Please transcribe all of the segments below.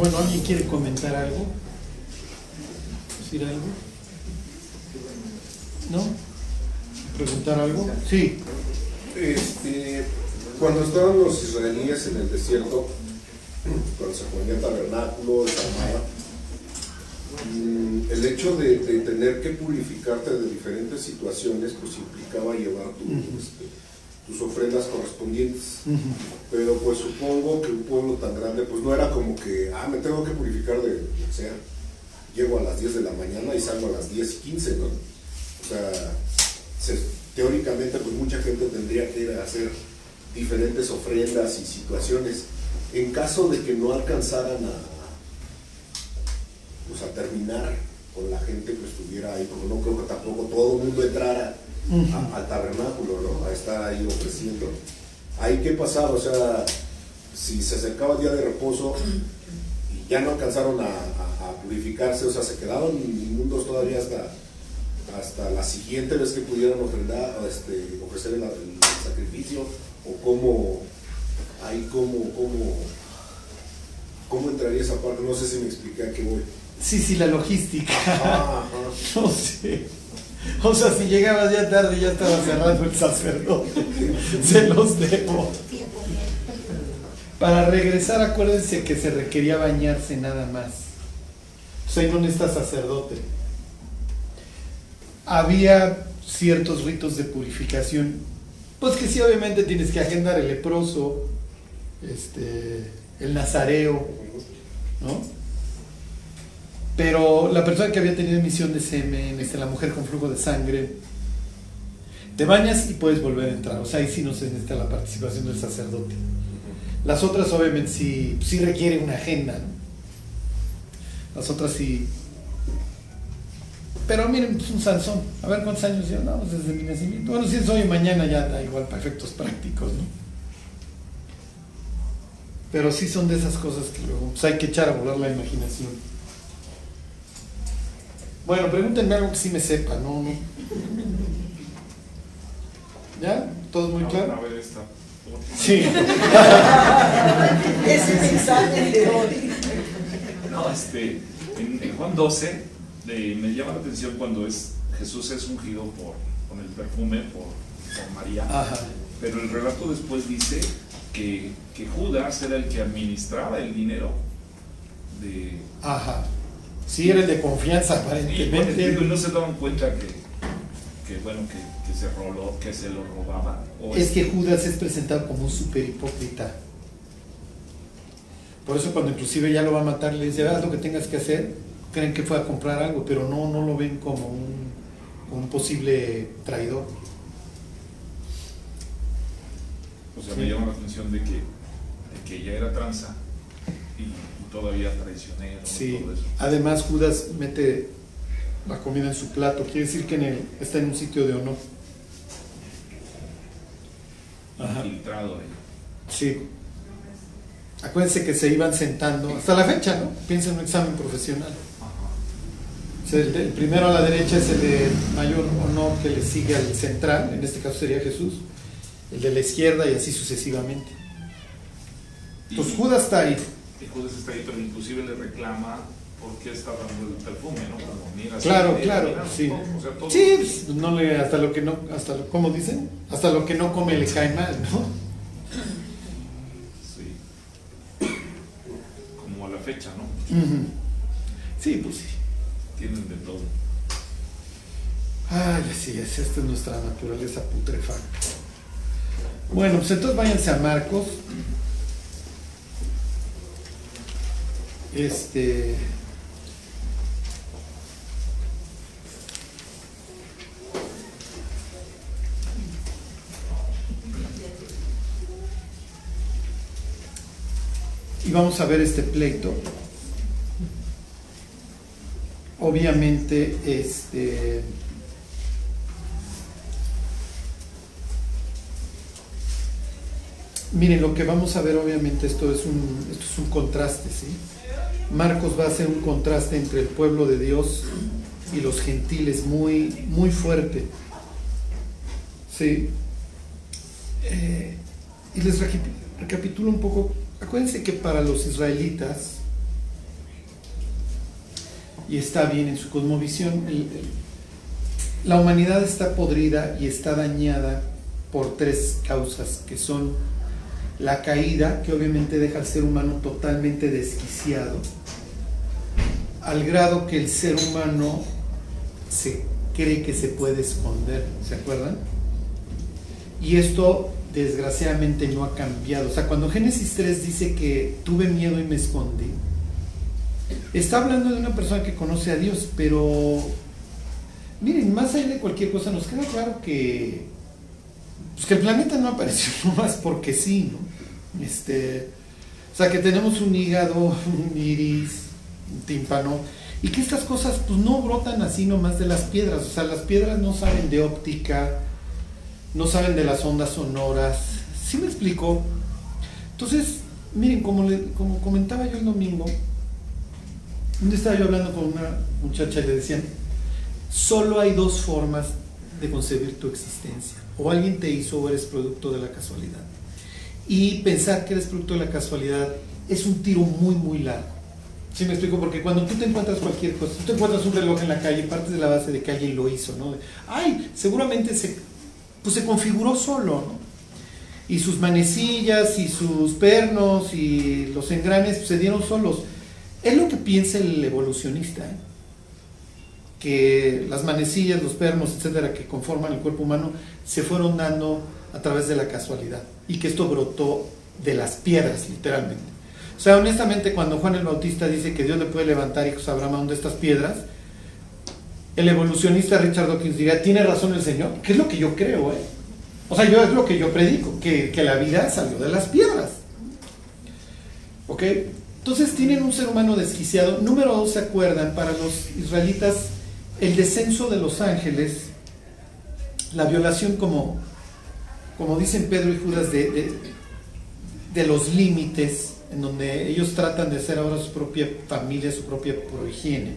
Bueno, ¿alguien quiere comentar algo? ¿Decir algo? ¿No? ¿Preguntar algo? Sí. Este, cuando estaban los israelíes en el desierto, cuando se ponía el tabernáculo, mm, el hecho de, de tener que purificarte de diferentes situaciones, pues implicaba llevar tu, este, tus ofrendas correspondientes. Pero pues supongo que un pueblo tan grande, pues no era como que, ah, me tengo que purificar de lo que sea. Llego a las 10 de la mañana y salgo a las 10 y 15, ¿no? O sea, se- teóricamente pues mucha gente tendría que ir a hacer diferentes ofrendas y situaciones. En caso de que no alcanzaran a, pues, a terminar con la gente que estuviera ahí, porque no creo que tampoco todo el mundo entrara a- al tabernáculo, ¿no? A estar ahí ofreciendo. Ahí qué pasaba, o sea, si se acercaba el día de reposo y ya no alcanzaron a, a- a purificarse, o sea, se quedaron inmundos todavía hasta, hasta la siguiente vez que pudieran ofrendar, este, ofrecer el, el sacrificio, o cómo, ahí cómo, cómo, cómo entraría esa parte, no sé si me expliqué a qué voy. Sí, sí, la logística. Ajá, ajá. No sé. O sea, si llegabas ya tarde ya estaba cerrando el sacerdote. Se los debo. Para regresar, acuérdense que se requería bañarse nada más. O sea, ahí no necesitas sacerdote. Había ciertos ritos de purificación. Pues que sí, obviamente tienes que agendar el leproso, este, el nazareo, ¿no? Pero la persona que había tenido emisión de semen, este, la mujer con flujo de sangre, te bañas y puedes volver a entrar. O sea, ahí sí no se necesita la participación del sacerdote. Las otras obviamente sí, sí requieren una agenda. ¿no? Las otras sí. Pero miren, pues un Sansón. A ver cuántos años no, pues desde mi nacimiento. Bueno, si es hoy y mañana ya da igual para efectos prácticos, ¿no? Pero sí son de esas cosas que luego pues hay que echar a volar la imaginación. Bueno, pregúntenme algo que sí me sepa, ¿no? no. ¿Ya? ¿Todo muy claro? A ver esta. Sí. Ese mensaje de hoy. No, este, en, en Juan 12 de- me llama la atención cuando es Jesús es ungido por, con el perfume por, por María, Ajá. pero el relato después dice que, que Judas era el que administraba el dinero de... Ajá. Sí, era el de confianza, Y, bueno, aparentemente. y no se daban cuenta que, que bueno, que, que se roló, que se lo robaba. O Es que Judas es presentado como un super hipócrita. Por eso cuando inclusive ya lo va a matar, le dice, haz lo que tengas que hacer, creen que fue a comprar algo, pero no, no lo ven como un, como un posible traidor. O sea, Sí. me llama la atención de que, de que ya era tranza y todavía traicionero Sí. y todo eso. Además Judas mete la comida en su plato, quiere decir que en el, está en un sitio de honor. Ajá. Infiltrado ahí. Sí. Acuérdense que se iban sentando, hasta la fecha, ¿no? Piensa en un examen profesional. Ajá. O sea, el, el primero a la derecha es el de mayor honor que le sigue al central, en este caso sería Jesús, el de la izquierda y así sucesivamente. Entonces Judas está ahí. Y Judas está ahí, pero inclusive le reclama por qué está dando el perfume, ¿no? Como, mira, Claro, claro, mira, sí. todo, o sea, todo. Sí, pues, no le, hasta lo que no, hasta lo, ¿cómo dicen? Hasta lo que no come le cae mal, ¿no? Sí. Como a la fecha, ¿no? Sí, pues sí. Tienen de todo. Ay, así es, esta es nuestra naturaleza putrefacta. Bueno, pues entonces váyanse a Marcos. Este. Y vamos a ver este pleito. Obviamente, este. Miren, lo que vamos a ver obviamente esto es un, esto es un contraste, ¿sí? Marcos va a hacer un contraste entre el pueblo de Dios y los gentiles muy, muy fuerte. Sí. Eh, y les recapi- recapitulo un poco. Acuérdense que para los israelitas y está bien en su cosmovisión. La humanidad está podrida y está dañada por tres causas, que son la caída, que obviamente deja al ser humano totalmente desquiciado, al grado que el ser humano se cree que se puede esconder, ¿se acuerdan? Y esto desgraciadamente no ha cambiado. O sea, cuando Génesis 3 dice que tuve miedo y me escondí, está hablando de una persona que conoce a Dios, pero miren, más allá de cualquier cosa, nos queda claro que, pues que el planeta no apareció nomás porque sí, ¿no? Este, o sea, que tenemos un hígado, un iris, un tímpano, y que estas cosas pues no brotan así nomás de las piedras. O sea, las piedras no saben de óptica, no saben de las ondas sonoras. ¿Sí me explico? Entonces, miren, como, le- como comentaba yo el domingo, un día estaba yo hablando con una muchacha y le decían, solo hay dos formas de concebir tu existencia. O alguien te hizo o eres producto de la casualidad. Y pensar que eres producto de la casualidad es un tiro muy, muy largo. ¿Sí me explico? Porque cuando tú te encuentras cualquier cosa, tú te encuentras un reloj en la calle, partes de la base de que alguien lo hizo, ¿no? Ay, seguramente se, pues se configuró solo, ¿no? Y sus manecillas y sus pernos y los engranes pues, se dieron solos. Es lo que piensa el evolucionista, ¿eh? que las manecillas, los pernos, etcétera, que conforman el cuerpo humano, se fueron dando a través de la casualidad y que esto brotó de las piedras, literalmente. O sea, honestamente, cuando Juan el Bautista dice que Dios le puede levantar hijos a Abraham aún de estas piedras, el evolucionista Richard Dawkins diría, tiene razón el Señor, que es lo que yo creo, ¿eh? O sea, yo es lo que yo predico, que, que la vida salió de las piedras. ¿Ok? Entonces tienen un ser humano desquiciado. Número dos, ¿se acuerdan? Para los israelitas, el descenso de los ángeles, la violación como, como dicen Pedro y Judas, de, de, los límites, en donde ellos tratan de hacer ahora su propia familia, su propia prohigiene,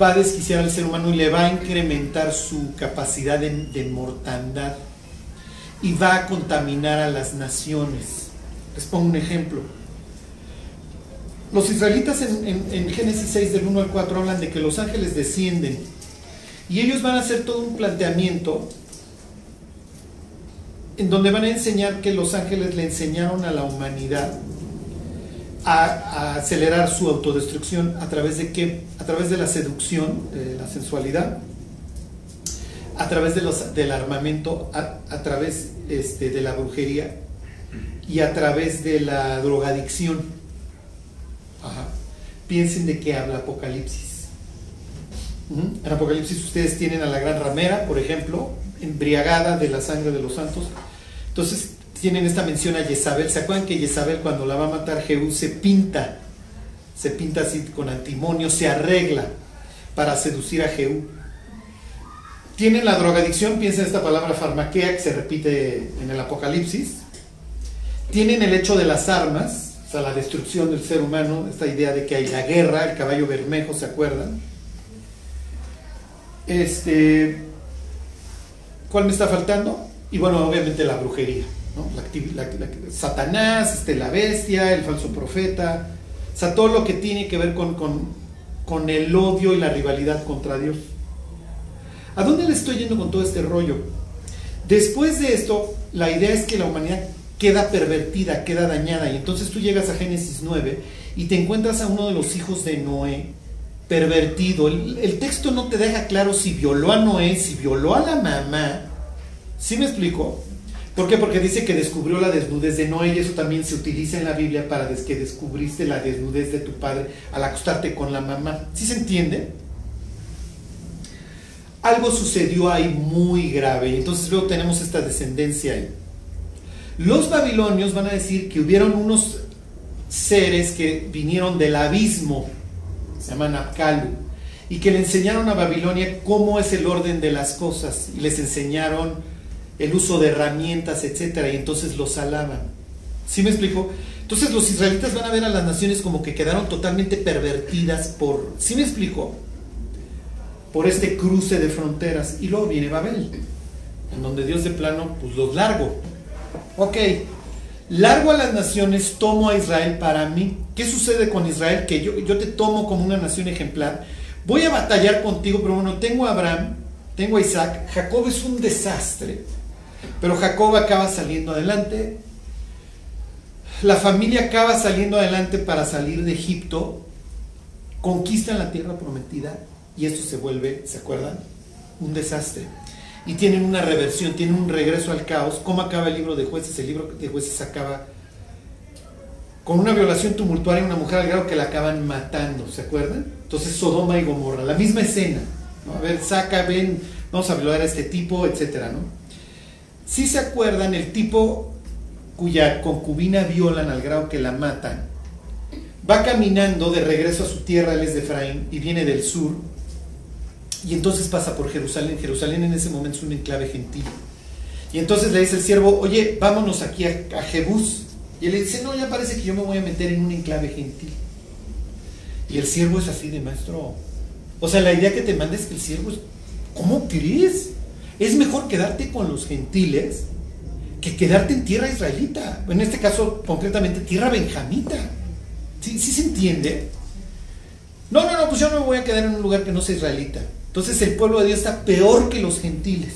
va a desquiciar al ser humano y le va a incrementar su capacidad de, de mortandad y va a contaminar a las naciones. Les pongo un ejemplo. Los israelitas en, en- en Génesis 6 del 1 al 4 hablan de que los ángeles descienden y ellos van a hacer todo un planteamiento en donde van a enseñar que los ángeles le enseñaron a la humanidad a, acelerar su autodestrucción a través de qué? A través de la seducción, de la sensualidad, a través de los, del armamento, a, través este, de la brujería y a través de la drogadicción. Ajá. Piensen de qué habla Apocalipsis. En Apocalipsis ustedes tienen a la gran ramera, por ejemplo, embriagada de la sangre de los santos. Entonces tienen esta mención a Jezabel. ¿Se acuerdan que Jezabel cuando la va a matar Jehú se pinta? Se pinta así con antimonio, se arregla para seducir a Jehú. Tienen la drogadicción, piensen en esta palabra farmaquea que se repite en el Apocalipsis. Tienen el hecho de las armas, o sea, la destrucción del ser humano, esta idea de que hay la guerra, el caballo bermejo, ¿se acuerdan? Este, ¿Cuál me está faltando? Y bueno, obviamente la brujería, ¿no? La la- la- Satanás, este, la bestia, el falso profeta, o sea, todo lo que tiene que ver con, con, con el odio y la rivalidad contra Dios. ¿A dónde le estoy yendo con todo este rollo? Después de esto, la idea es que la humanidad queda pervertida, queda dañada, y entonces tú llegas a Génesis 9 y te encuentras a uno de los hijos de Noé pervertido. El, el texto no te deja claro si violó a Noé, si violó a la mamá. ¿Sí me explico? ¿Por qué? Porque dice que descubrió la desnudez de Noé y eso también se utiliza en la Biblia para que descubriste la desnudez de tu padre al acostarte con la mamá. ¿Sí se entiende? Algo sucedió ahí muy grave y entonces luego tenemos esta descendencia ahí. Los babilonios van a decir que hubieron unos seres que vinieron del abismo, se llaman Apkalu, y que le enseñaron a Babilonia cómo es el orden de las cosas, y les enseñaron el uso de herramientas, etcétera, y entonces los alaban. ¿Sí me explico? Entonces los israelitas van a ver a las naciones como que quedaron totalmente pervertidas por, ¿sí me explico? Por este cruce de fronteras. Y luego viene Babel, en donde Dios de plano, pues los largo. Ok, Largo a las naciones, tomo a Israel para mí. ¿Qué sucede con Israel? Que yo, yo te tomo como una nación ejemplar. Voy a batallar contigo, pero bueno, tengo a Abraham, tengo a Isaac. Jacob es un desastre, pero Jacob acaba saliendo adelante. La familia acaba saliendo adelante para salir de Egipto, conquistan la tierra prometida y esto se vuelve, ¿se acuerdan? Un desastre y tienen una reversión, tienen un regreso al caos. ¿Cómo acaba el libro de jueces? El libro de jueces acaba con una violación tumultuaria de una mujer al grado que la acaban matando, ¿se acuerdan? Entonces Sodoma y Gomorra, la misma escena. A ver, saca, ven, vamos a violar a este tipo, etcétera, ¿no? Si se acuerdan, el tipo cuya concubina violan al grado que la matan, va caminando de regreso a su tierra, él es de Efraín, y viene del sur, y entonces pasa por Jerusalén. Jerusalén en ese momento es un enclave gentil. Y entonces le dice el siervo, oye, vámonos aquí a, Jebús. Y él le dice, no, ya parece que yo me voy a meter en un enclave gentil. Y el siervo es así de maestro. O sea, la idea que te manda es que el siervo es, ¿cómo crees? Es mejor quedarte con los gentiles que quedarte en tierra israelita. En este caso, concretamente, tierra benjamita. ¿Sí, ¿Sí se entiende? No, no, no, pues yo no me voy a quedar en un lugar que no sea israelita. Entonces el pueblo de Dios está peor que los gentiles.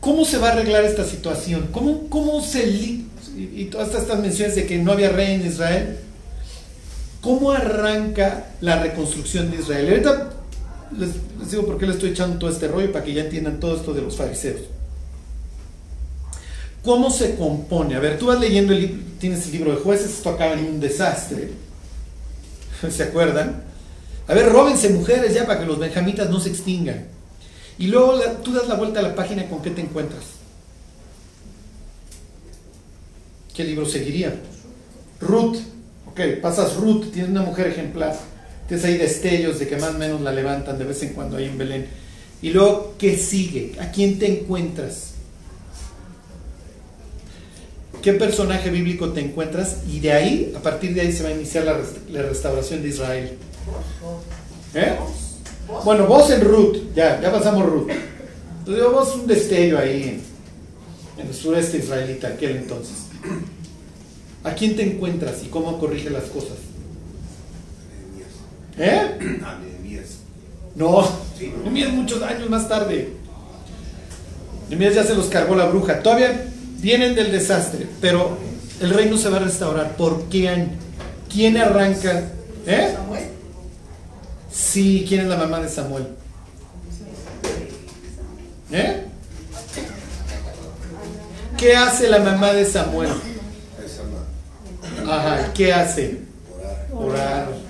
¿Cómo se va a arreglar esta situación? ¿Cómo, cómo se... Y todas estas menciones de que no había rey en Israel. ¿Cómo arranca la reconstrucción de Israel? Ahorita les, les digo por qué le estoy echando todo este rollo para que ya entiendan todo esto de los fariseos. ¿Cómo se compone? A ver, tú vas leyendo, el, tienes el libro de jueces, esto acaba en un desastre. ¿Se acuerdan? A ver, róbense mujeres ya para que los benjamitas no se extingan. Y luego tú das la vuelta a la página con qué te encuentras. ¿Qué libro seguiría? Ruth. Ok, pasas Ruth, tienes una mujer ejemplar. Tienes ahí destellos de que más o menos la levantan de vez en cuando ahí en Belén. Y luego, ¿qué sigue? ¿A quién te encuentras? ¿Qué personaje bíblico te encuentras? Y de ahí, a partir de ahí se va a iniciar la, la restauración de Israel. ¿Eh? Bueno, vos en Ruth, ya, ya pasamos Ruth. Entonces vos un destello ahí en, en el sureste israelita, aquel entonces. ¿A quién te encuentras y cómo corrige las cosas? ¿Eh? No, Nehemías muchos años más tarde. Nehemías ya se los cargó la bruja. Todavía vienen del desastre, pero el reino se va a restaurar. ¿Por qué año? ¿Quién arranca? ¿Eh? Sí, ¿quién es la mamá de Samuel? ¿Eh? ¿Qué hace la mamá de Samuel? Ajá, ¿qué hace? Orar.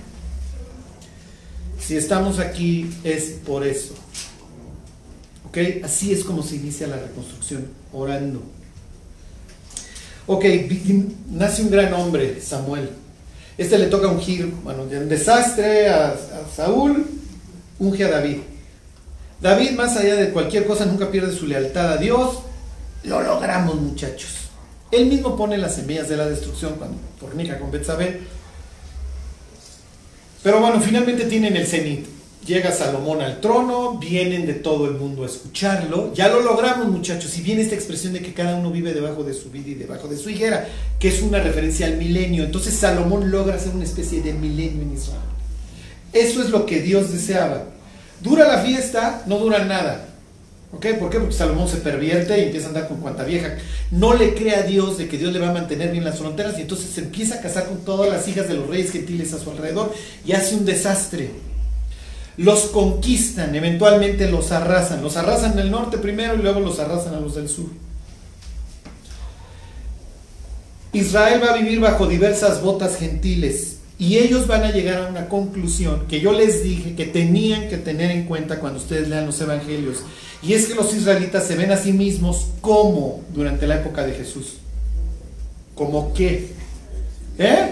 Si estamos aquí es por eso. ¿Ok? Así es como se inicia la reconstrucción, orando. Ok, nace un gran hombre, Samuel. Este le toca ungir, bueno, un desastre a, a, Saúl, unge a David. David, más allá de cualquier cosa, nunca pierde su lealtad a Dios. Lo logramos, muchachos. Él mismo pone las semillas de la destrucción cuando fornica con Betsabé. Pero bueno, finalmente tienen el cenit. Llega Salomón al trono, vienen de todo el mundo a escucharlo. Ya lo logramos, muchachos. Y viene esta expresión de que cada uno vive debajo de su vida y debajo de su higuera, que es una referencia al milenio. Entonces Salomón logra hacer una especie de milenio en Israel. Eso es lo que Dios deseaba. Dura la fiesta, no dura nada. ¿Por qué? Porque Salomón se pervierte y empieza a andar con cuanta vieja. No le cree a Dios de que Dios le va a mantener bien las fronteras y entonces se empieza a casar con todas las hijas de los reyes gentiles a su alrededor y hace un desastre los conquistan, eventualmente los arrasan. Los arrasan en el norte primero y luego los arrasan a los del sur. Israel va a vivir bajo diversas botas gentiles y ellos van a llegar a una conclusión que yo les dije que tenían que tener en cuenta cuando ustedes lean los evangelios. Y es que los israelitas se ven a sí mismos como durante la época de Jesús. ¿Como qué? ¿Eh?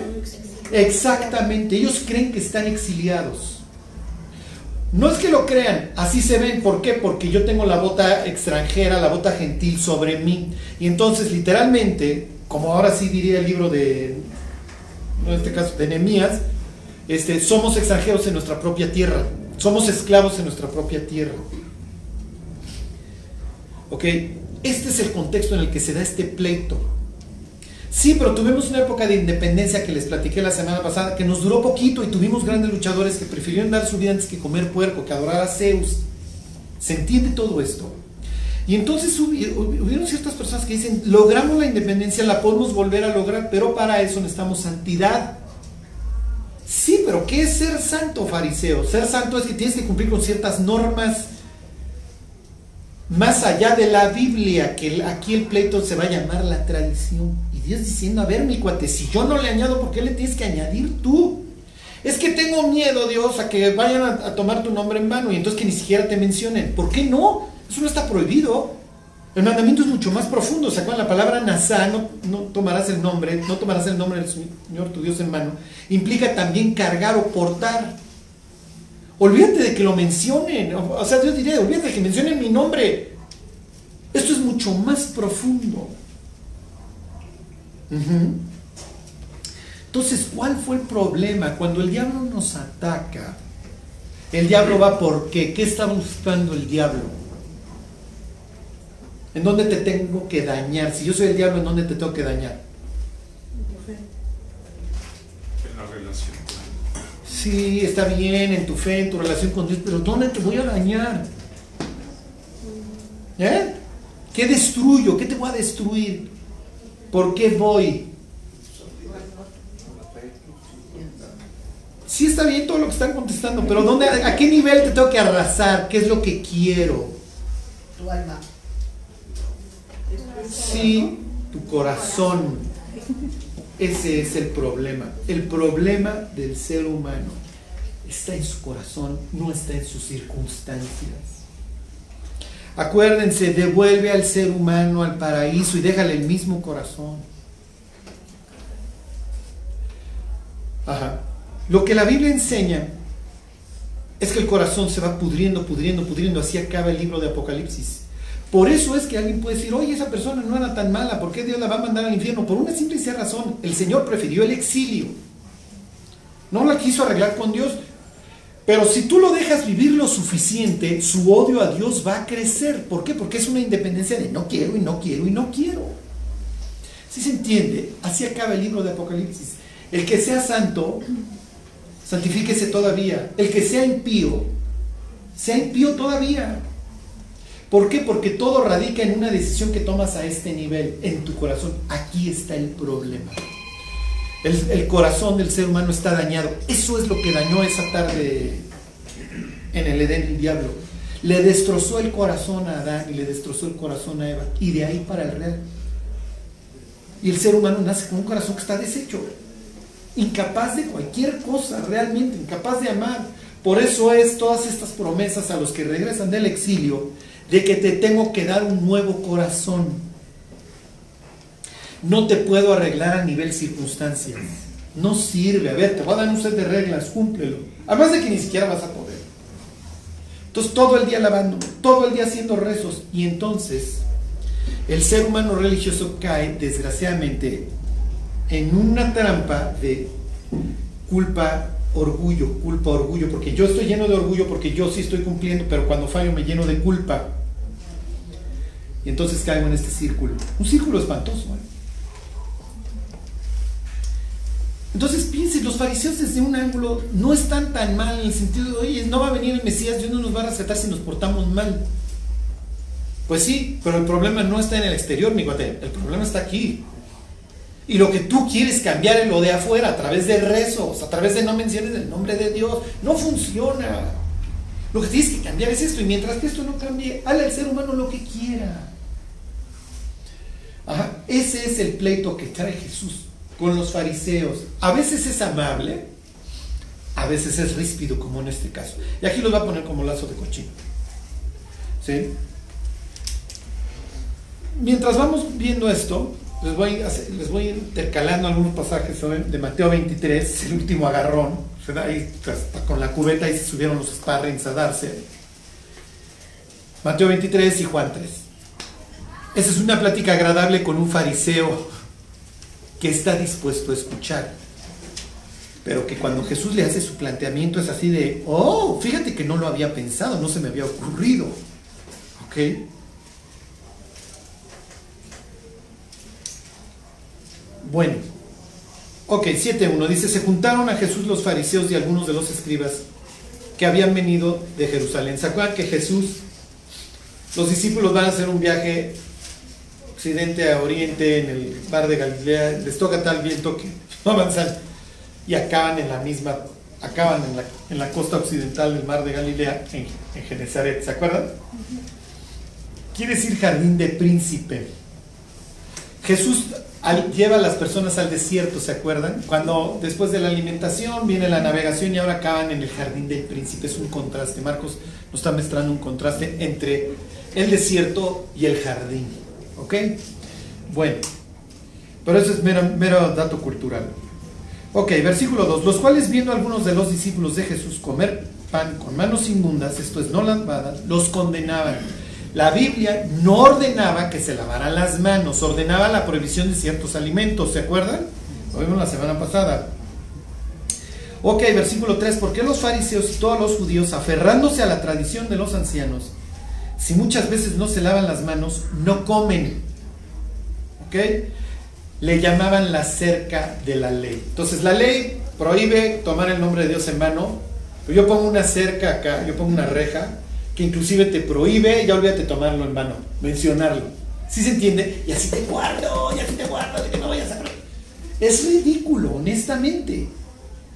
Exactamente, ellos creen que están exiliados. No es que lo crean, así se ven. ¿Por qué? Porque yo tengo la bota extranjera, la bota gentil sobre mí. Y entonces, literalmente, como ahora sí diría el libro de, en este caso, de Nehemías, este, somos extranjeros en nuestra propia tierra. Somos esclavos en nuestra propia tierra. ¿Ok? Este es el contexto en el que se da este pleito. Sí, pero tuvimos una época de independencia que les platiqué la semana pasada, que nos duró poquito y tuvimos grandes luchadores que prefirieron dar su vida antes que comer puerco, que adorar a Zeus. ¿Se entiende todo esto? Y entonces hubi- hubieron ciertas personas que dicen, logramos la independencia, la podemos volver a lograr, pero para eso necesitamos santidad. Sí, pero ¿qué es ser santo, fariseo? Ser santo es que tienes que cumplir con ciertas normas más allá de la Biblia, que aquí el pleito se va a llamar la tradición. Y Dios diciendo, a ver, mi cuate, si yo no le añado, ¿por qué le tienes que añadir tú? Es que tengo miedo, Dios, a que vayan a, tomar tu nombre en vano y entonces que ni siquiera te mencionen. ¿Por qué no? Eso no está prohibido. El mandamiento es mucho más profundo. ¿Se acuerdan? La palabra Nazá, no, no tomarás el nombre, no tomarás el nombre del Señor tu Dios en mano, implica también cargar o portar. Olvídate de que lo mencionen. O sea, Dios diría, olvídate de que mencionen mi nombre. Esto es mucho más profundo. Entonces, ¿cuál fue el problema? Cuando el diablo nos ataca, el diablo va por qué? ¿Qué está buscando el diablo? ¿En dónde te tengo que dañar? Si yo soy el diablo, ¿en dónde te tengo que dañar? En la relación. Sí, está bien en tu fe, en tu relación con Dios, pero ¿dónde te voy a dañar? ¿Eh? ¿Qué destruyo? ¿Qué te voy a destruir? ¿Por qué voy? Sí está bien todo lo que están contestando, pero ¿dónde, ¿a qué nivel te tengo que arrasar? ¿Qué es lo que quiero? Tu alma. Sí, tu corazón. Ese es el problema. El problema del ser humano está en su corazón, no está en sus circunstancias. Acuérdense, devuelve al ser humano al paraíso y déjale el mismo corazón. Ajá. Lo que la Biblia enseña es que el corazón se va pudriendo, pudriendo, pudriendo, así acaba el libro de Apocalipsis. Por eso es que alguien puede decir, oye, esa persona no era tan mala, ¿por qué Dios la va a mandar al infierno? Por una simple y sencilla razón, el Señor prefirió el exilio. No la quiso arreglar con Dios. Pero si tú lo dejas vivir lo suficiente, su odio a Dios va a crecer. ¿Por qué? Porque es una independencia de no quiero y no quiero y no quiero. Si se entiende, así acaba el libro de Apocalipsis. El que sea santo, santifíquese todavía. El que sea impío, sea impío todavía. ¿Por qué? Porque todo radica en una decisión que tomas a este nivel, en tu corazón. Aquí está el problema. El, corazón del ser humano está dañado. Eso es lo que dañó esa tarde en el Edén el diablo. Le destrozó el corazón a Adán y le destrozó el corazón a Eva. Y de ahí para el real. Y el ser humano nace con un corazón que está deshecho. Incapaz de cualquier cosa, realmente, incapaz de amar. Por eso es todas estas promesas a los que regresan del exilio, de que te tengo que dar un nuevo corazón. No te puedo arreglar a nivel circunstancias. No sirve. A ver, te voy a dar un set de reglas, cúmplelo. Además de que ni siquiera vas a poder. Entonces todo el día lavando, todo el día haciendo rezos. Y entonces el ser humano religioso cae, desgraciadamente, en una trampa de culpa, orgullo, culpa, orgullo. Porque yo estoy lleno de orgullo porque yo sí estoy cumpliendo, pero cuando fallo me lleno de culpa. Y entonces caigo en este círculo. Un círculo espantoso. ¿eh? Entonces piensen, los fariseos desde un ángulo no están tan mal en el sentido de, oye, no va a venir el Mesías, Dios no nos va a rescatar si nos portamos mal. Pues sí, pero el problema no está en el exterior, mi cuate, el problema está aquí. Y lo que tú quieres cambiar es lo de afuera, a través de rezos, a través de no menciones el nombre de Dios, no funciona. Lo que tienes que cambiar es esto, y mientras que esto no cambie, hazle al ser humano lo que quiera. Ese es el pleito que trae Jesús con los fariseos. A veces es amable, a veces es ríspido, como en este caso. Y aquí los va a poner como lazo de cochino. ¿Sí? Mientras vamos viendo esto, les voy, intercalando algunos pasajes de Mateo 23, el último agarrón. Con la cubeta y se subieron los sparrings a darse. Mateo 23 y Juan 3. Esa es una plática agradable con un fariseo que está dispuesto a escuchar. Pero que cuando Jesús le hace su planteamiento es así de, oh, fíjate que no lo había pensado, no se me había ocurrido. ¿Ok? Bueno, ok, 7.1 dice, se juntaron a Jesús los fariseos y algunos de los escribas que habían venido de Jerusalén. ¿Se acuerdan que Jesús, los discípulos van a hacer un viaje occidente a oriente en el mar de Galilea, les toca tal viento que no avanzan y acaban en la misma, acaban en la, en la costa occidental del mar de Galilea, en, en Genezaret, ¿se acuerdan? Quiere decir jardín de príncipe. Jesús al- lleva a las personas al desierto, ¿se acuerdan? Cuando después de la alimentación viene la navegación y ahora acaban en el jardín del príncipe. Es un contraste. Marcos nos está mostrando un contraste entre el desierto y el jardín. ¿Ok? Bueno, pero eso es mero, dato cultural. Ok, versículo 2. Los cuales viendo algunos de los discípulos de Jesús comer pan con manos inmundas, esto es no lavadas, los condenaban. La Biblia no ordenaba que se lavaran las manos, ordenaba la prohibición de ciertos alimentos, ¿se acuerdan? Lo vimos la semana pasada. Ok, versículo 3. ¿Por qué los fariseos y todos los judíos, aferrándose a la tradición de los ancianos, si muchas veces no se lavan las manos, no comen? ¿Ok? Le llamaban la cerca de la ley. Entonces la ley prohíbe tomar el nombre de Dios en pero yo pongo una cerca acá, yo pongo una reja, que inclusive te prohíbe, ya olvídate tomarlo en mano, mencionarlo. ¿Sí se entiende? Y así te guardo, y así te guardo, de que no vayas a... Es ridículo, honestamente.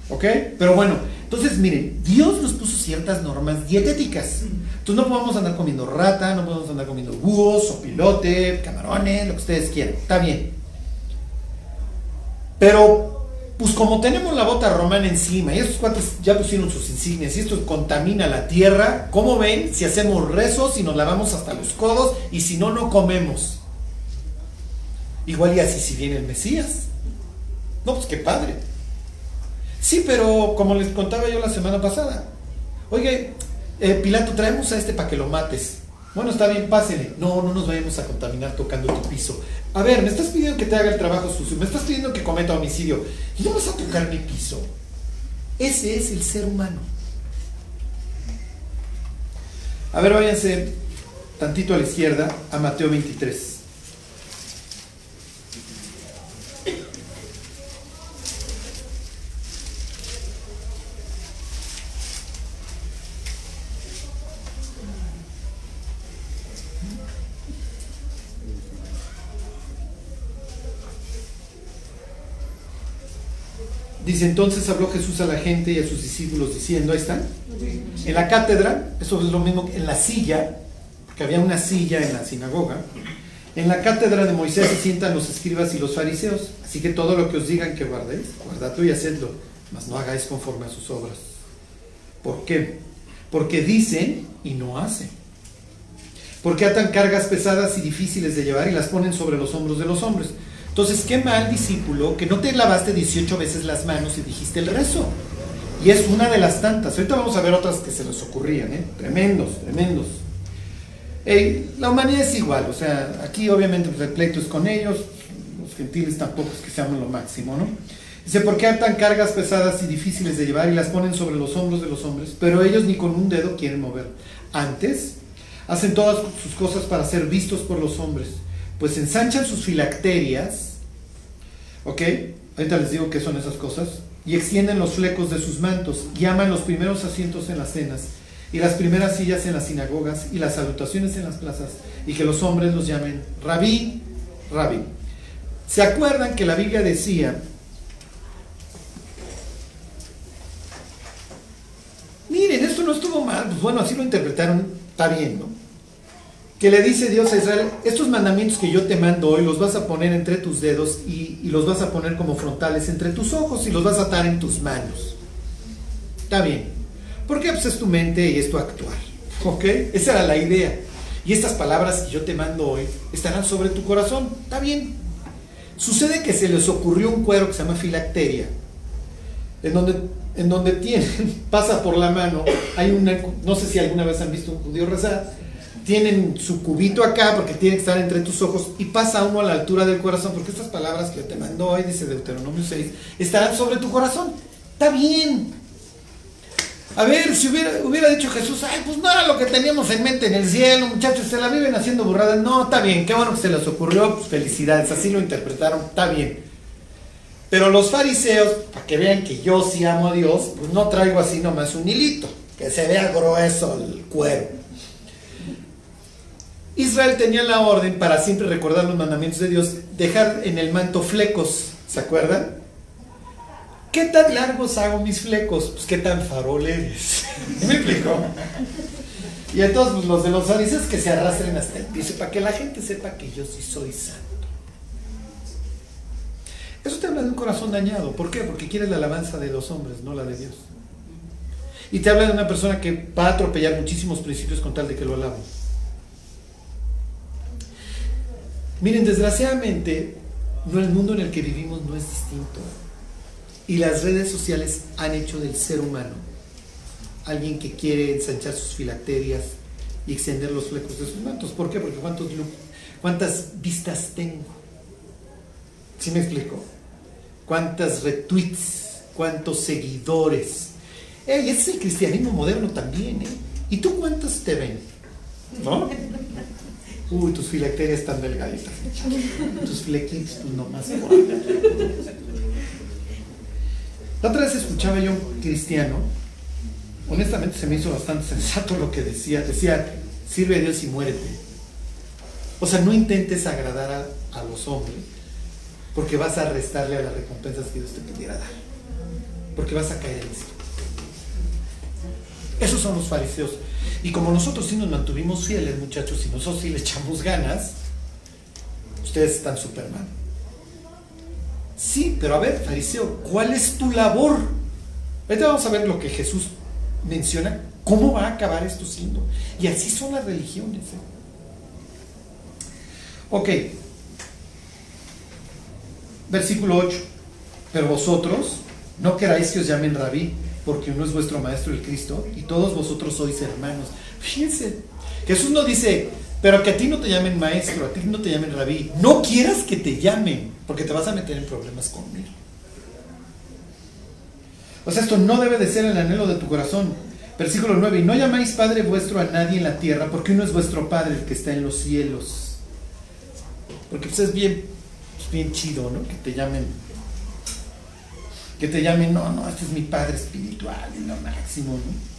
¿Ok? Pero bueno, entonces miren, Dios nos puso ciertas normas dietéticas. Entonces no podemos andar comiendo rata, no podemos andar comiendo búhos, o pilote, camarones, lo que ustedes quieran. Está bien. Pero, pues como tenemos la bota romana encima y estos cuates ya pusieron sus insignias y esto contamina la tierra, ¿cómo ven si hacemos rezos y nos lavamos hasta los codos y si no, no comemos? Igual y así si viene el Mesías. No, pues qué padre. Sí, pero como les contaba yo la semana pasada, oye, eh, Pilato, traemos a este para que lo mates. Bueno, está bien, pásele. No, no nos vayamos a contaminar tocando tu piso. A ver, me estás pidiendo que te haga el trabajo sucio, me estás pidiendo que cometa homicidio y no vas a tocar mi piso. Ese es el ser humano. A ver, váyanse tantito a la izquierda a Mateo 23. Dice entonces habló Jesús a la gente y a sus discípulos diciendo, ahí están, en la cátedra, eso es lo mismo que en la silla, que había una silla en la sinagoga, en la cátedra de Moisés se sientan los escribas y los fariseos, así que todo lo que os digan que guardéis, guardadlo y hacedlo, mas no hagáis conforme a sus obras. ¿Por qué? Porque dicen y no hacen. Porque atan cargas pesadas y difíciles de llevar y las ponen sobre los hombros de los hombres. Entonces, qué mal discípulo que no te lavaste 18 veces las manos y dijiste el rezo. Y es una de las tantas. Ahorita vamos a ver otras que se les ocurrían, ¿eh? Tremendos, tremendos. La humanidad es igual, o sea, aquí obviamente pues, el pleito es con ellos, los gentiles tampoco es que seamos lo máximo, ¿no? Dice, ¿por qué atan cargas pesadas y difíciles de llevar y las ponen sobre los hombros de los hombres? Pero ellos ni con un dedo quieren mover. Antes, hacen todas sus cosas para ser vistos por los hombres, pues ensanchan sus filacterias, ¿ok? Ahorita les digo qué son esas cosas, y extienden los flecos de sus mantos, y los primeros asientos en las cenas, y las primeras sillas en las sinagogas, y las salutaciones en las plazas, y que los hombres los llamen rabí, rabí. ¿Se acuerdan que la Biblia decía, miren, esto no estuvo mal, pues bueno, así lo interpretaron, está bien, ¿no? Que le dice Dios a Israel, estos mandamientos que yo te mando hoy los vas a poner entre tus dedos y, los vas a poner como frontales entre tus ojos y los vas a atar en tus manos. Está bien. ¿Por qué? Pues es tu mente y es tu actuar. ¿Ok? Esa era la idea. Y estas palabras que yo te mando hoy estarán sobre tu corazón. Está bien. Sucede que se les ocurrió un cuero que se llama filacteria, en donde, en donde pasa por la mano, hay una, no sé si alguna vez han visto un judío rezar, tienen su cubito acá porque tiene que estar entre tus ojos y pasa uno a la altura del corazón, porque estas palabras que te mandó hoy, dice Deuteronomio 6, estarán sobre tu corazón. Está bien. A ver, si hubiera, hubiera dicho Jesús, ay, pues no era lo que teníamos en mente en el cielo, muchachos, se la viven haciendo burradas. No, está bien, qué bueno que se les ocurrió, pues felicidades, así lo interpretaron, está bien. Pero los fariseos, para que vean que yo sí amo a Dios, pues no traigo así nomás un hilito, que se vea grueso el cuero. Israel tenía la orden para siempre recordar los mandamientos de Dios, dejar en el manto flecos, ¿se acuerdan? ¿Qué tan largos hago mis flecos? Pues qué tan farol eres. ¿Me explico? Y entonces pues, los de los fariseos que se arrastren hasta el piso para que la gente sepa que yo sí soy santo. Eso te habla de un corazón dañado. ¿Por qué? Porque quieres la alabanza de los hombres, no la de Dios. Y te habla de una persona que va a atropellar muchísimos principios con tal de que lo alaben. Miren, desgraciadamente, no el mundo en el que vivimos no es distinto. Y las redes sociales han hecho del ser humano alguien que quiere ensanchar sus filacterias y extender los flecos de sus mantos. ¿Por qué? Porque ¿cuántos, ¿cuántas vistas tengo? ¿Sí me explico? ¿Cuántas retweets? ¿Cuántos seguidores? ese es el cristianismo moderno también, ¿eh? ¿Y tú cuántos te ven? ¿No? Uy, tus filacterias están delgaditas. Tus flequitos, pues nomás. La otra vez escuchaba yo un cristiano, honestamente se me hizo bastante sensato lo que decía. Decía, sirve a Dios y muérete. O sea, no intentes agradar a, a los hombres, porque vas a restarle a las recompensas que Dios te pudiera dar. Porque vas a caer en esto. Esos son los fariseos. Y como nosotros sí nos mantuvimos fieles, muchachos, y nosotros sí le echamos ganas, ustedes están súper mal. Sí, pero a ver, fariseo, ¿cuál es tu labor? Ahorita vamos a ver lo que Jesús menciona, cómo va a acabar esto siendo. Y así son las religiones. ¿eh? Ok, versículo 8. Pero vosotros no queráis que os llamen rabí, porque uno es vuestro maestro el Cristo, y todos vosotros sois hermanos. Fíjense, Jesús no dice, pero que a ti no te llamen maestro, a ti no te llamen rabí. No quieras que te llamen, porque te vas a meter en problemas conmigo. O sea, esto no debe de ser el anhelo de tu corazón. Versículo 9, y no llamáis Padre vuestro a nadie en la tierra, porque uno es vuestro Padre, el que está en los cielos. Porque pues es bien, pues, bien chido, ¿no? Que te llamen, que te llamen, no, no, este es mi Padre espiritual, y lo máximo, ¿no?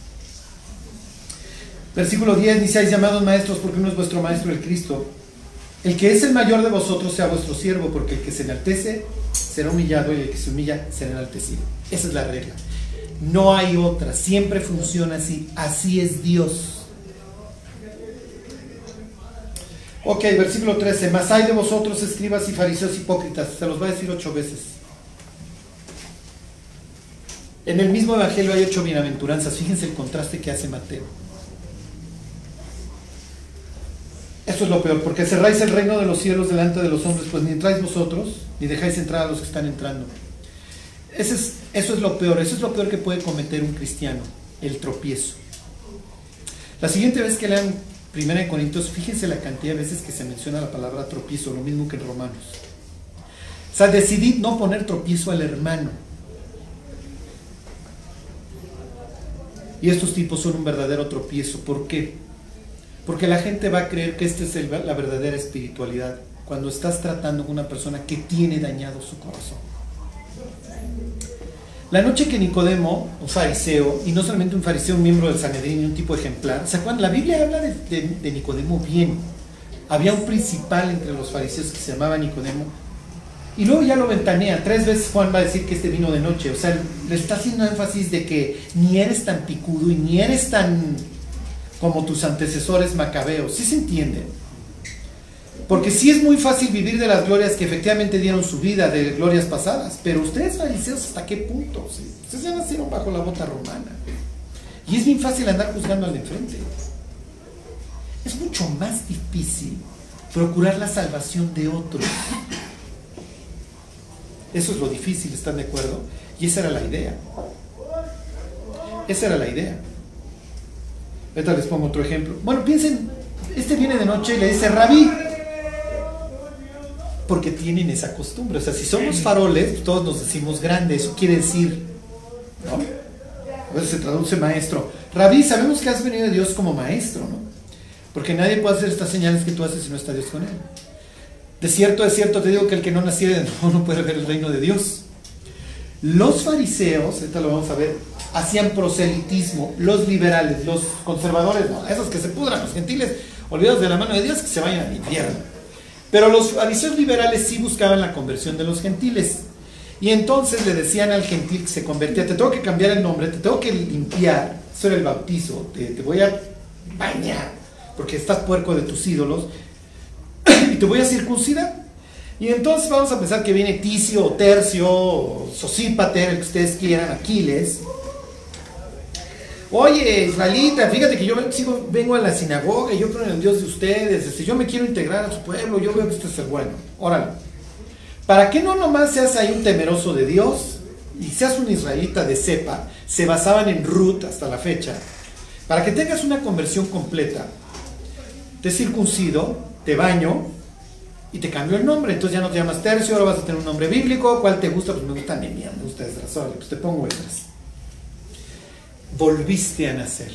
Versículo 10, ni seáis llamados maestros porque uno es vuestro maestro el Cristo. El que es el mayor de vosotros sea vuestro siervo, porque el que se enaltece será humillado y el que se humilla será enaltecido. Esa es la regla. No hay otra, siempre funciona así. Así es Dios. Ok, versículo 13. Mas hay de vosotros, escribas y fariseos hipócritas. Se los va a decir ocho veces. En el mismo evangelio hay ocho bienaventuranzas. Fíjense el contraste que hace Mateo. Esto es lo peor, porque cerráis el reino de los cielos delante de los hombres, pues ni entráis vosotros, ni dejáis entrar a los que están entrando. es, eso es lo peor, eso es lo peor que puede cometer un cristiano, el tropiezo. La siguiente vez que lean 1 Corintios, fíjense la cantidad de veces que se menciona la palabra tropiezo, lo mismo que en Romanos. O sea, decidid no poner tropiezo al hermano. Y estos tipos son un verdadero tropiezo. ¿Por qué? Porque la gente va a creer que esta es la verdadera espiritualidad, cuando estás tratando con una persona que tiene dañado su corazón. La noche que Nicodemo, un fariseo, y no solamente un fariseo, un miembro del Sanedrín, un tipo ejemplar, ¿se acuerdan? La Biblia habla de, Nicodemo bien. Había un principal entre los fariseos que se llamaba Nicodemo, y luego ya lo ventanea. Tres veces Juan va a decir que este vino de noche. O sea, le está haciendo énfasis de que ni eres tan picudo y ni eres tan como tus antecesores macabeos. ¿Sí se entiende? Porque sí es muy fácil vivir de las glorias que efectivamente dieron su vida, de glorias pasadas, pero ustedes fariseos, ¿hasta qué punto? Ustedes ya nacieron bajo la bota romana. Y es bien fácil andar juzgando al de enfrente. Es mucho más difícil procurar la salvación de otros. Eso es lo difícil, ¿están de acuerdo? Y esa era la idea. Esa era la idea. Ahorita les pongo otro ejemplo. Bueno, piensen, este viene de noche y le dice, Rabí, porque tienen esa costumbre. O sea, si somos faroles, todos nos decimos grande, eso quiere decir, ¿no? A veces se traduce maestro. Rabí, sabemos que has venido de Dios como maestro, ¿no? Porque nadie puede hacer estas señales que tú haces si no está Dios con él. De cierto, de cierto, te digo que el que no naciera de nuevo no puede ver el reino de Dios. Los fariseos, ahorita lo vamos a ver, hacían proselitismo. Los liberales, los conservadores, esos que se pudran, los gentiles, olvidados de la mano de Dios, que se vayan al infierno. Pero los fariseos liberales sí buscaban la conversión de los gentiles. Y entonces le decían al gentil que se convertía, te tengo que cambiar el nombre, te tengo que limpiar, eso era el bautizo, te, te voy a bañar, porque estás puerco de tus ídolos, y te voy a circuncidar. Y entonces vamos a pensar que viene Ticio, Tercio, Sosípater, el que ustedes quieran, Aquiles. Oye, Israelita, fíjate que yo sigo, vengo a la sinagoga y yo creo en el Dios de ustedes. Este, yo me quiero integrar a su pueblo, yo veo que esto es el bueno. Órale. ¿Para qué no nomás seas ahí un temeroso de Dios y seas un israelita de cepa? Se basaban en Ruth hasta la fecha. Para que tengas una conversión completa, te circuncido, te baño y te cambio el nombre. Entonces ya no te llamas Tercio, ahora vas a tener un nombre bíblico. ¿Cuál te gusta? Pues me gusta Nemia, me gusta Esdras. Pues te pongo Esdras. Volviste a nacer.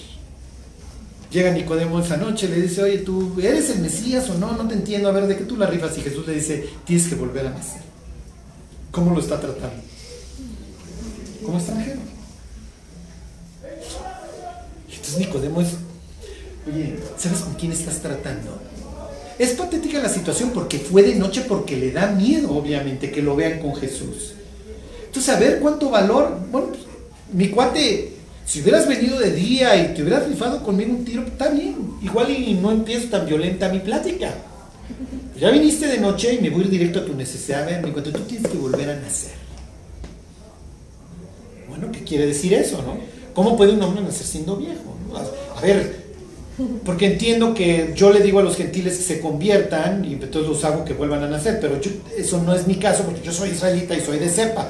Llega Nicodemo esa noche, le dice, oye, ¿tú eres el Mesías o no? No te entiendo, a ver, ¿de qué tú la rifas? Y Jesús le dice, tienes que volver a nacer. ¿Cómo lo está tratando? Como extranjero. Entonces Nicodemo es, oye, ¿sabes con quién estás tratando? Es patética la situación porque fue de noche porque le da miedo, obviamente, que lo vean con Jesús. Entonces, a ver cuánto valor, bueno, pues, mi cuate si hubieras venido de día y te hubieras rifado conmigo un tiro, está bien. Igual y no empiezo tan violenta mi plática. Ya viniste de noche y me voy a ir directo a tu necesidad. En cuanto tú tienes que volver a nacer. Bueno, ¿qué quiere decir eso, no? ¿Cómo puede un hombre nacer siendo viejo? A ver, porque entiendo que yo le digo a los gentiles que se conviertan y entonces los hago que vuelvan a nacer, pero eso no es mi caso porque yo soy israelita y soy de cepa.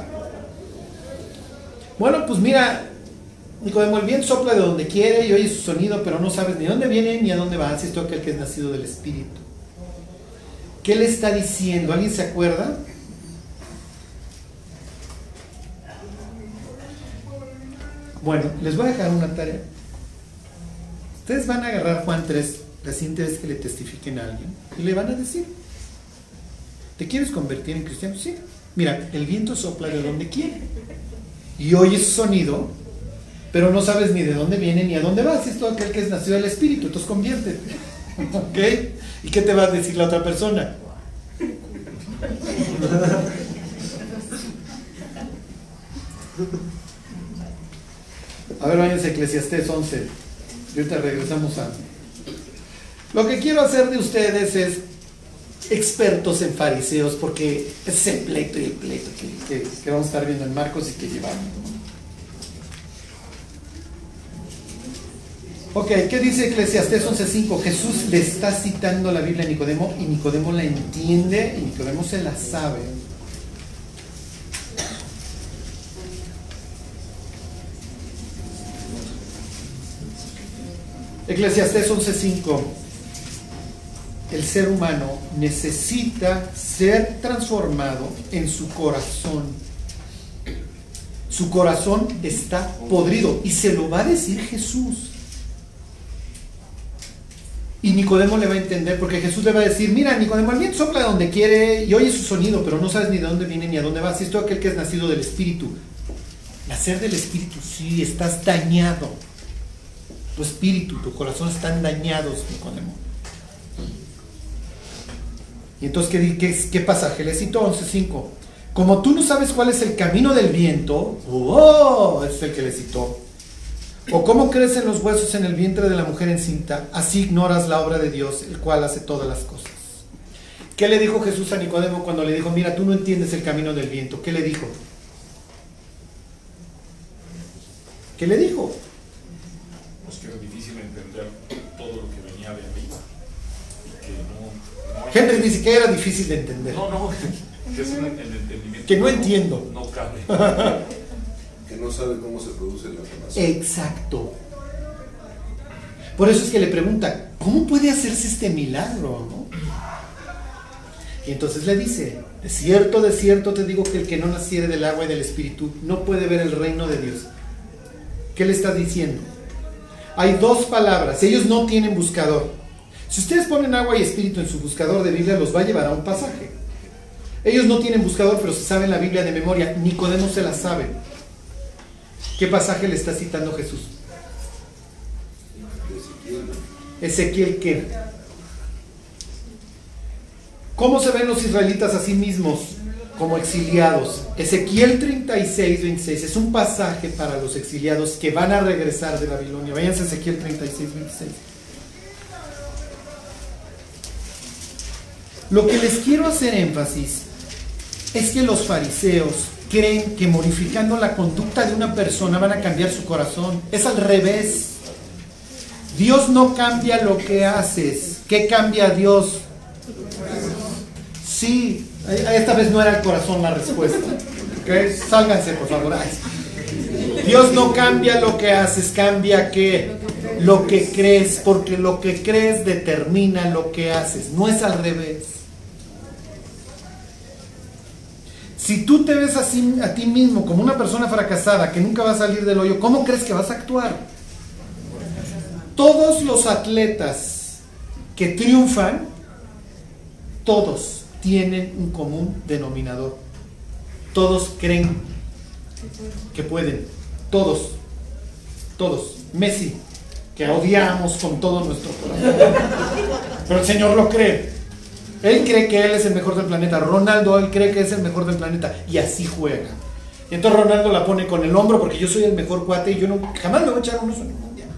Bueno, pues mira, Nicodemo, el viento sopla de donde quiere y oye su sonido, pero no sabes ni dónde viene ni a dónde va, si es aquel que es nacido del Espíritu. ¿Qué le está diciendo? ¿Alguien se acuerda? Bueno, les voy a dejar una tarea. Ustedes van a agarrar Juan 3, la siguiente vez que le testifiquen a alguien, y le van a decir, ¿te quieres convertir en cristiano? Sí. Mira, el viento sopla de donde quiere. Y oye su sonido, pero no sabes ni de dónde viene ni a dónde va. Si es todo aquel que es nacido del Espíritu, entonces conviértete. ¿Ok? ¿Y qué te va a decir la otra persona? A ver, váyanse a Eclesiastés 11. Y ahorita regresamos a. Lo que quiero hacer de ustedes es expertos en fariseos, porque es el pleito y el pleito que, vamos a estar viendo en Marcos y que llevamos. Ok, ¿qué dice Eclesiastés 11.5? Jesús le está citando la Biblia a Nicodemo y Nicodemo la entiende y Nicodemo se la sabe. Eclesiastés 11.5 El ser humano necesita ser transformado en su corazón. Su corazón está podrido y se lo va a decir Jesús. Y Nicodemo le va a entender, porque Jesús le va a decir, mira, Nicodemo, el viento sopla de donde quiere y oye su sonido, pero no sabes ni de dónde viene ni a dónde va. Si es todo aquel que es nacido del Espíritu. Nacer del Espíritu, sí, estás dañado. Tu espíritu, tu corazón están dañados, Nicodemo. Y entonces, ¿qué, qué, qué pasaje? Le cito 11.5. Como tú no sabes cuál es el camino del viento, oh, es el que le citó. O cómo crecen los huesos en el vientre de la mujer encinta, así ignoras la obra de Dios, el cual hace todas las cosas. ¿Qué le dijo Jesús a Nicodemo cuando le dijo, mira, tú no entiendes el camino del viento? ¿Qué le dijo? ¿Qué le dijo? Pues que era difícil entender todo lo que venía de arriba. Y que no, no Henry dice que era difícil de entender. No, no, que es un, el entendimiento. Que no entiendo. No cabe. que no sabe cómo se produce la formación. Exacto. Por eso es que le pregunta, ¿cómo puede hacerse este milagro? no? Y entonces le dice, de cierto, de cierto te digo que el que no naciere del agua y del espíritu no puede ver el reino de Dios. ¿Qué le está diciendo? Hay dos palabras, ellos no tienen buscador. Si ustedes ponen agua y espíritu en su buscador de Biblia, los va a llevar a un pasaje. Ellos no tienen buscador, pero se saben la Biblia de memoria. Nicodemo se la sabe. ¿Qué pasaje le está citando Jesús? Ezequiel qué? ¿Cómo se ven los israelitas a sí mismos como exiliados? Ezequiel 36, 26 es un pasaje para los exiliados que van a regresar de Babilonia. Váyanse a Ezequiel 36, 26. Lo que les quiero hacer énfasis es que los fariseos creen que modificando la conducta de una persona van a cambiar su corazón. Es al revés. Dios no cambia lo que haces. ¿Qué cambia Dios? Sí, esta vez no era el corazón la respuesta. ¿Okay? Sálganse, por favor. Dios no cambia lo que haces, cambia que lo que crees, porque lo que crees determina lo que haces, no es al revés. Si tú te ves así a ti mismo como una persona fracasada que nunca va a salir del hoyo, ¿cómo crees que vas a actuar? Todos los atletas que triunfan, todos tienen un común denominador. Todos creen que pueden. Todos. Todos. Messi, que odiamos con todo nuestro corazón. Pero el Señor lo cree. Él cree que Él es el mejor del planeta. Ronaldo, Él cree que es el mejor del planeta. Y así juega. Y entonces Ronaldo la pone con el hombro porque yo soy el mejor cuate y yo no, jamás me voy a echar un uso en el mundial.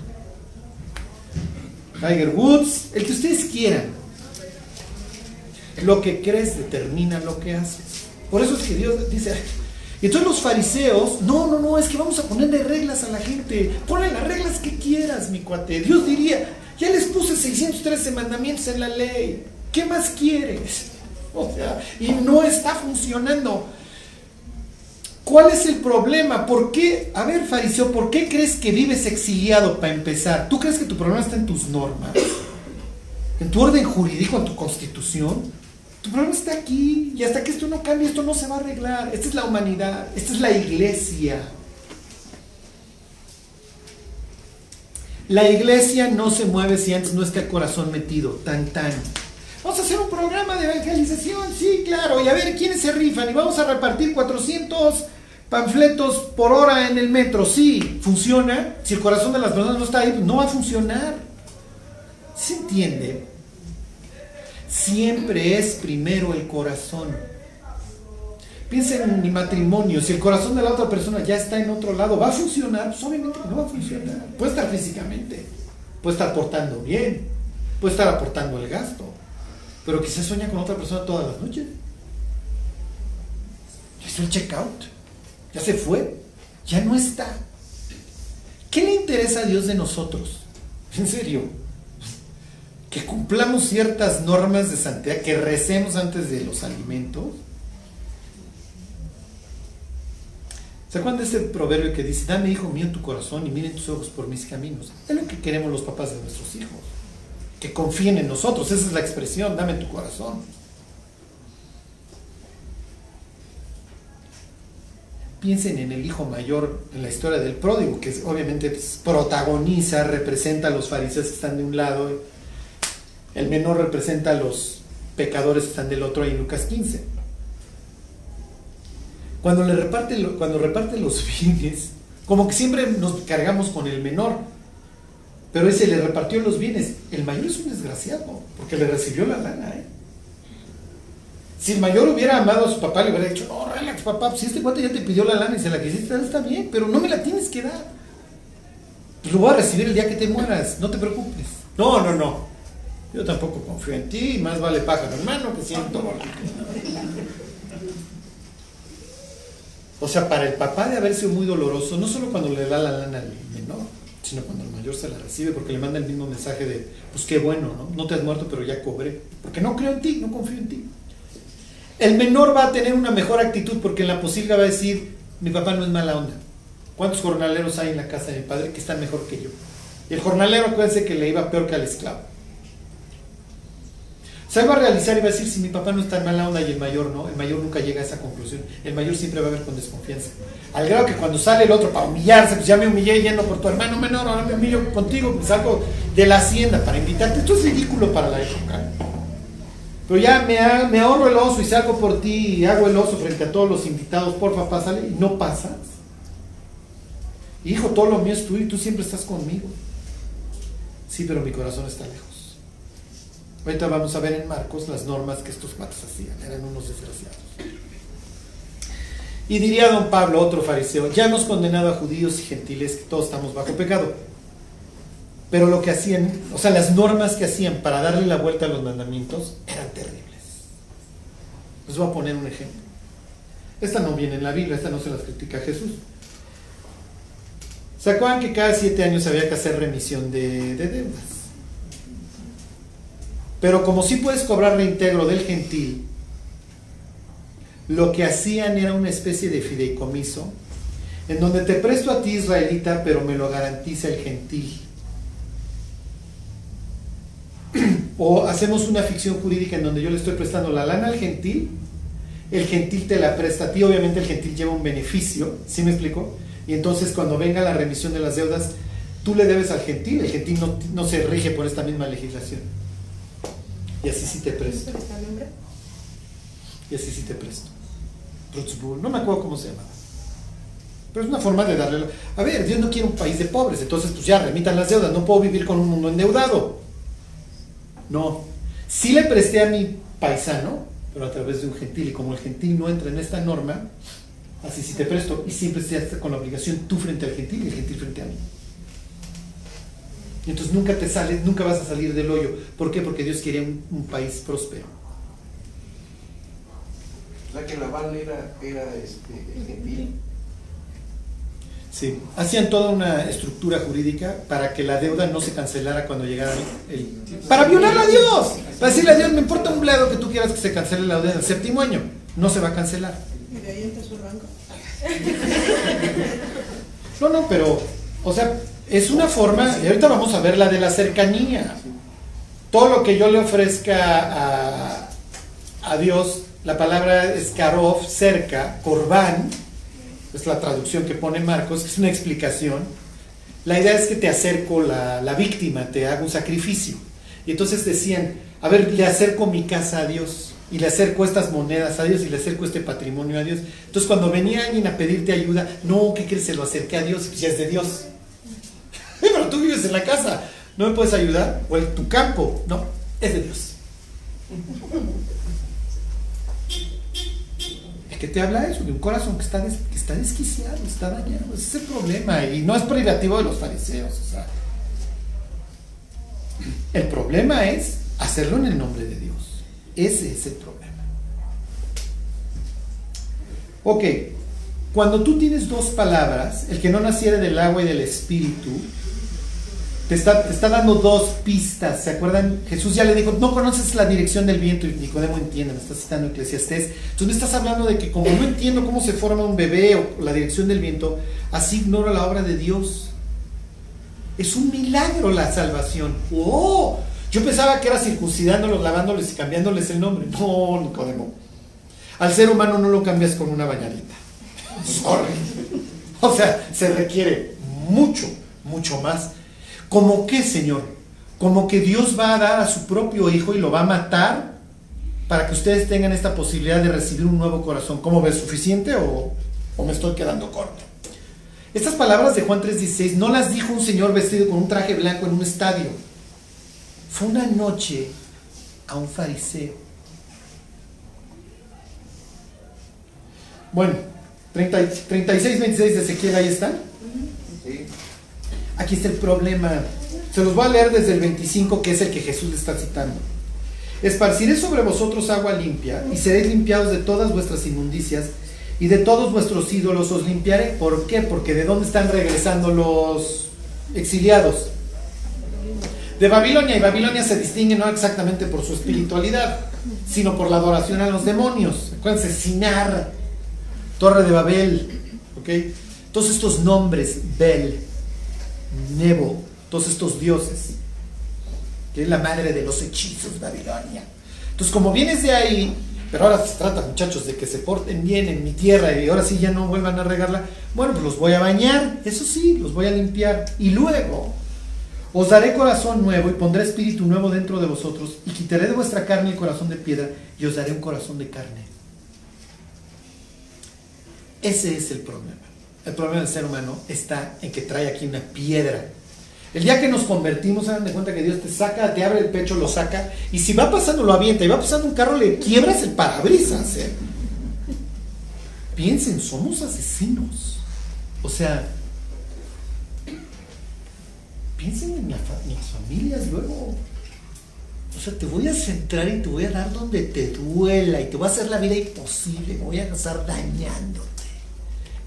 Tiger Woods, el que ustedes quieran. Lo que crees determina lo que haces. Por eso es que Dios dice, y entonces los fariseos, no, no, no, es que vamos a ponerle reglas a la gente. Ponle las reglas que quieras, mi cuate. Dios diría, ya les puse 613 mandamientos en la ley. ¿Qué más quieres? O sea, y no está funcionando. ¿Cuál es el problema? ¿Por qué? A ver, fariseo, ¿por qué crees que vives exiliado para empezar? ¿Tú crees que tu problema está en tus normas? ¿En tu orden jurídico, en tu constitución? Tu problema está aquí. Y hasta que esto no cambie, esto no se va a arreglar. Esta es la humanidad. Esta es la iglesia. La iglesia no se mueve si antes no está el corazón metido. Tan, tan. Vamos a hacer un programa de evangelización, sí, claro, y a ver quiénes se rifan y vamos a repartir 400 panfletos por hora en el metro, sí, funciona. Si el corazón de las personas no está ahí, pues no va a funcionar. ¿Se entiende? Siempre es primero el corazón. Piensen en mi matrimonio, si el corazón de la otra persona ya está en otro lado, ¿va a funcionar? Pues obviamente no va a funcionar. Puede estar físicamente, puede estar portando bien, puede estar aportando el gasto, pero quizás sueña con otra persona todas las noches. Ya hizo el checkout, ya se fue, ya no está. ¿Qué le interesa a Dios de nosotros? En serio, que cumplamos ciertas normas de santidad, que recemos antes de los alimentos. ¿Se acuerdan de ese proverbio que dice, dame hijo mío tu corazón y miren tus ojos por mis caminos? Es lo que queremos los papás de nuestros hijos que confíen en nosotros. Esa es la expresión, dame tu corazón. Piensen en el hijo mayor en la historia del pródigo, que obviamente pues, protagoniza, representa a los fariseos que están de un lado, el menor representa a los pecadores que están del otro ahí en Lucas 15. Cuando, le reparte, cuando reparte los bienes, como que siempre nos cargamos con el menor, pero ese le repartió los bienes. El mayor es un desgraciado, porque le recibió la lana. ¿eh? Si el mayor hubiera amado a su papá, le hubiera dicho, no, relax, papá, si este cuate ya te pidió la lana y se la quisiste dar, está bien, pero no me la tienes que dar. Pues lo voy a recibir el día que te mueras, no te preocupes. No, no, no. Yo tampoco confío en ti, más vale pájaro hermano que siento O sea, para el papá de haber sido muy doloroso, no solo cuando le da la lana al menor, sino cuando el mayor se la recibe, porque le manda el mismo mensaje de, pues qué bueno, ¿no? No te has muerto, pero ya cobré, porque no creo en ti, no confío en ti. El menor va a tener una mejor actitud porque en la posilga va a decir, mi papá no es mala onda. ¿Cuántos jornaleros hay en la casa de mi padre que están mejor que yo? Y el jornalero, acuérdense que le iba peor que al esclavo. Se va a realizar y va a decir, si mi papá no está en mala onda y el mayor no, el mayor nunca llega a esa conclusión. El mayor siempre va a ver con desconfianza. Al grado que cuando sale el otro para humillarse, pues ya me humillé yendo por tu hermano menor, ahora me humillo contigo, pues salgo de la hacienda para invitarte. Esto es ridículo para la época. Pero ya me, me ahorro el oso y salgo por ti y hago el oso frente a todos los invitados, porfa, pásale, y no pasas. Hijo, todo lo mío es tuyo y tú siempre estás conmigo. Sí, pero mi corazón está lejos. Ahorita vamos a ver en Marcos las normas que estos matos hacían, eran unos desgraciados. Y diría don Pablo, otro fariseo, ya hemos condenado a judíos y gentiles que todos estamos bajo pecado. Pero lo que hacían, o sea, las normas que hacían para darle la vuelta a los mandamientos eran terribles. Les voy a poner un ejemplo. Esta no viene en la Biblia, esta no se las critica Jesús. ¿Se que cada siete años había que hacer remisión de, de deudas? Pero como sí puedes cobrar reintegro del gentil, lo que hacían era una especie de fideicomiso en donde te presto a ti israelita, pero me lo garantiza el gentil. O hacemos una ficción jurídica en donde yo le estoy prestando la lana al gentil, el gentil te la presta a ti, obviamente el gentil lleva un beneficio, ¿sí me explico? Y entonces cuando venga la remisión de las deudas, tú le debes al gentil, el gentil no, no se rige por esta misma legislación. Y así sí te presto. Y así sí te presto. No me acuerdo cómo se llamaba. Pero es una forma de darle... la- A ver, Dios no quiere un país de pobres, entonces pues ya remitan las deudas, no puedo vivir con un mundo endeudado. No. Sí le presté a mi paisano, pero a través de un gentil, y como el gentil no entra en esta norma, así sí te presto, y siempre estás con la obligación tú frente al gentil y el gentil frente a mí. Y entonces nunca te sales, nunca vas a salir del hoyo. ¿Por qué? Porque Dios quería un- un país próspero. O sea que la Val era, era este, el gentil. Sí, hacían toda una estructura jurídica para que la deuda no se cancelara cuando llegara el... Para violar a Dios, para decirle a Dios, me importa un bledo que tú quieras que se cancele la deuda en el séptimo año, no se va a cancelar. Y de ahí entra su rango. No, no, pero, o sea, es una forma, y ahorita vamos a ver la de la cercanía. Todo lo que yo le ofrezca a, a Dios, la palabra es karov, cerca, corbán, es la traducción que pone Marcos, es una explicación. La idea es que te acerco la, la víctima, te hago un sacrificio. Y entonces decían, a ver, le acerco mi casa a Dios, y le acerco estas monedas a Dios, y le acerco este patrimonio a Dios. Entonces cuando venía alguien a pedirte ayuda, no, ¿qué crees? Se lo acerqué a Dios, ya es de Dios. Pero tú vives en la casa, ¿no me puedes ayudar? O en tu campo, no, es de Dios. Es que te habla eso, de un corazón que está, des- que está desquiciado, está dañado. Ese es el problema. Y no es privativo de los fariseos. El problema es hacerlo en el nombre de Dios. Ese es el problema. Ok, cuando tú tienes dos palabras, el que no naciere del agua y del espíritu, te está, te está dando dos pistas. ¿Se acuerdan? Jesús ya le dijo, no conoces la dirección del viento y Nicodemo entiende, me estás citando Eclesiastés. Entonces me estás hablando de que como no entiendo cómo se forma un bebé o la dirección del viento, así ignoro la obra de Dios. Es un milagro la salvación. ¡Oh! Yo pensaba que era circuncidándolos, lavándoles y cambiándoles el nombre. No, Nicodemo. Al ser humano no lo cambias con una bañadita. Sorry. O sea, se requiere mucho, mucho más. ¿Cómo qué, Señor? Como que Dios va a dar a su propio hijo y lo va a matar para que ustedes tengan esta posibilidad de recibir un nuevo corazón. ¿Cómo ves? ¿Suficiente o, o me estoy quedando corto? Estas palabras de Juan 3:16 no las dijo un señor vestido con un traje blanco en un estadio. Fue una noche a un fariseo. Bueno, 30 36, 26 de Ezequiel, ahí están. Sí. Aquí está el problema. Se los voy a leer desde el 25, que es el que Jesús le está citando. Esparciré sobre vosotros agua limpia, y seréis limpiados de todas vuestras inmundicias, y de todos vuestros ídolos os limpiaré. ¿Por qué? Porque de dónde están regresando los exiliados. De Babilonia, y Babilonia se distingue no exactamente por su espiritualidad, sino por la adoración a los demonios. Acuérdense, Sinar, Torre de Babel, ¿ok? Todos estos nombres, Bel, Nebo, todos estos dioses, que es la madre de los hechizos, Babilonia. Entonces, como vienes de ahí, pero ahora se trata, muchachos, de que se porten bien en mi tierra y ahora sí ya no vuelvan a regarla, bueno, pues los voy a bañar, eso sí, los voy a limpiar. Y luego Os daré corazón nuevo y pondré espíritu nuevo dentro de vosotros y quitaré de vuestra carne el corazón de piedra y os daré un corazón de carne. Ese es el problema. El problema del ser humano está en que trae aquí una piedra. El día que nos convertimos, dan de cuenta que Dios te saca, te abre el pecho, lo saca, y si va pasando, lo avienta, y va pasando un carro, le quiebras el parabrisas. ¿eh? Piensen, somos asesinos. O sea, piensen en, la las familias luego. O sea, te voy a centrar y te voy a dar donde te duela y te voy a hacer la vida imposible, me voy a estar dañándote.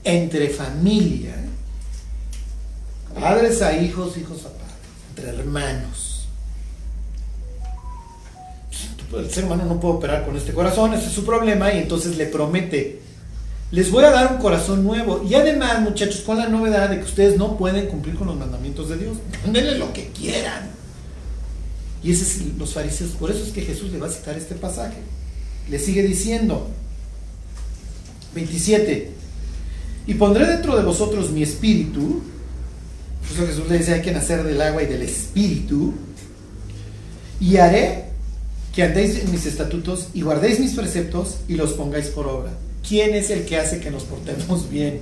Entre familia, padres a hijos, hijos a padres, entre hermanos. El ser humano no puede operar con este corazón, ese es su problema, y entonces le promete, les voy a dar un corazón nuevo. Y además, muchachos, con la novedad de que ustedes no pueden cumplir con los mandamientos de Dios, denle lo que quieran. Y ese es los fariseos, por eso es que Jesús le va a citar este pasaje. Le sigue diciendo, 27, y pondré dentro de vosotros mi espíritu, eso Jesús le dice, hay que nacer del agua y del espíritu, y haré que andéis en mis estatutos y guardéis mis preceptos y los pongáis por obra. ¿Quién es el que hace que nos portemos bien?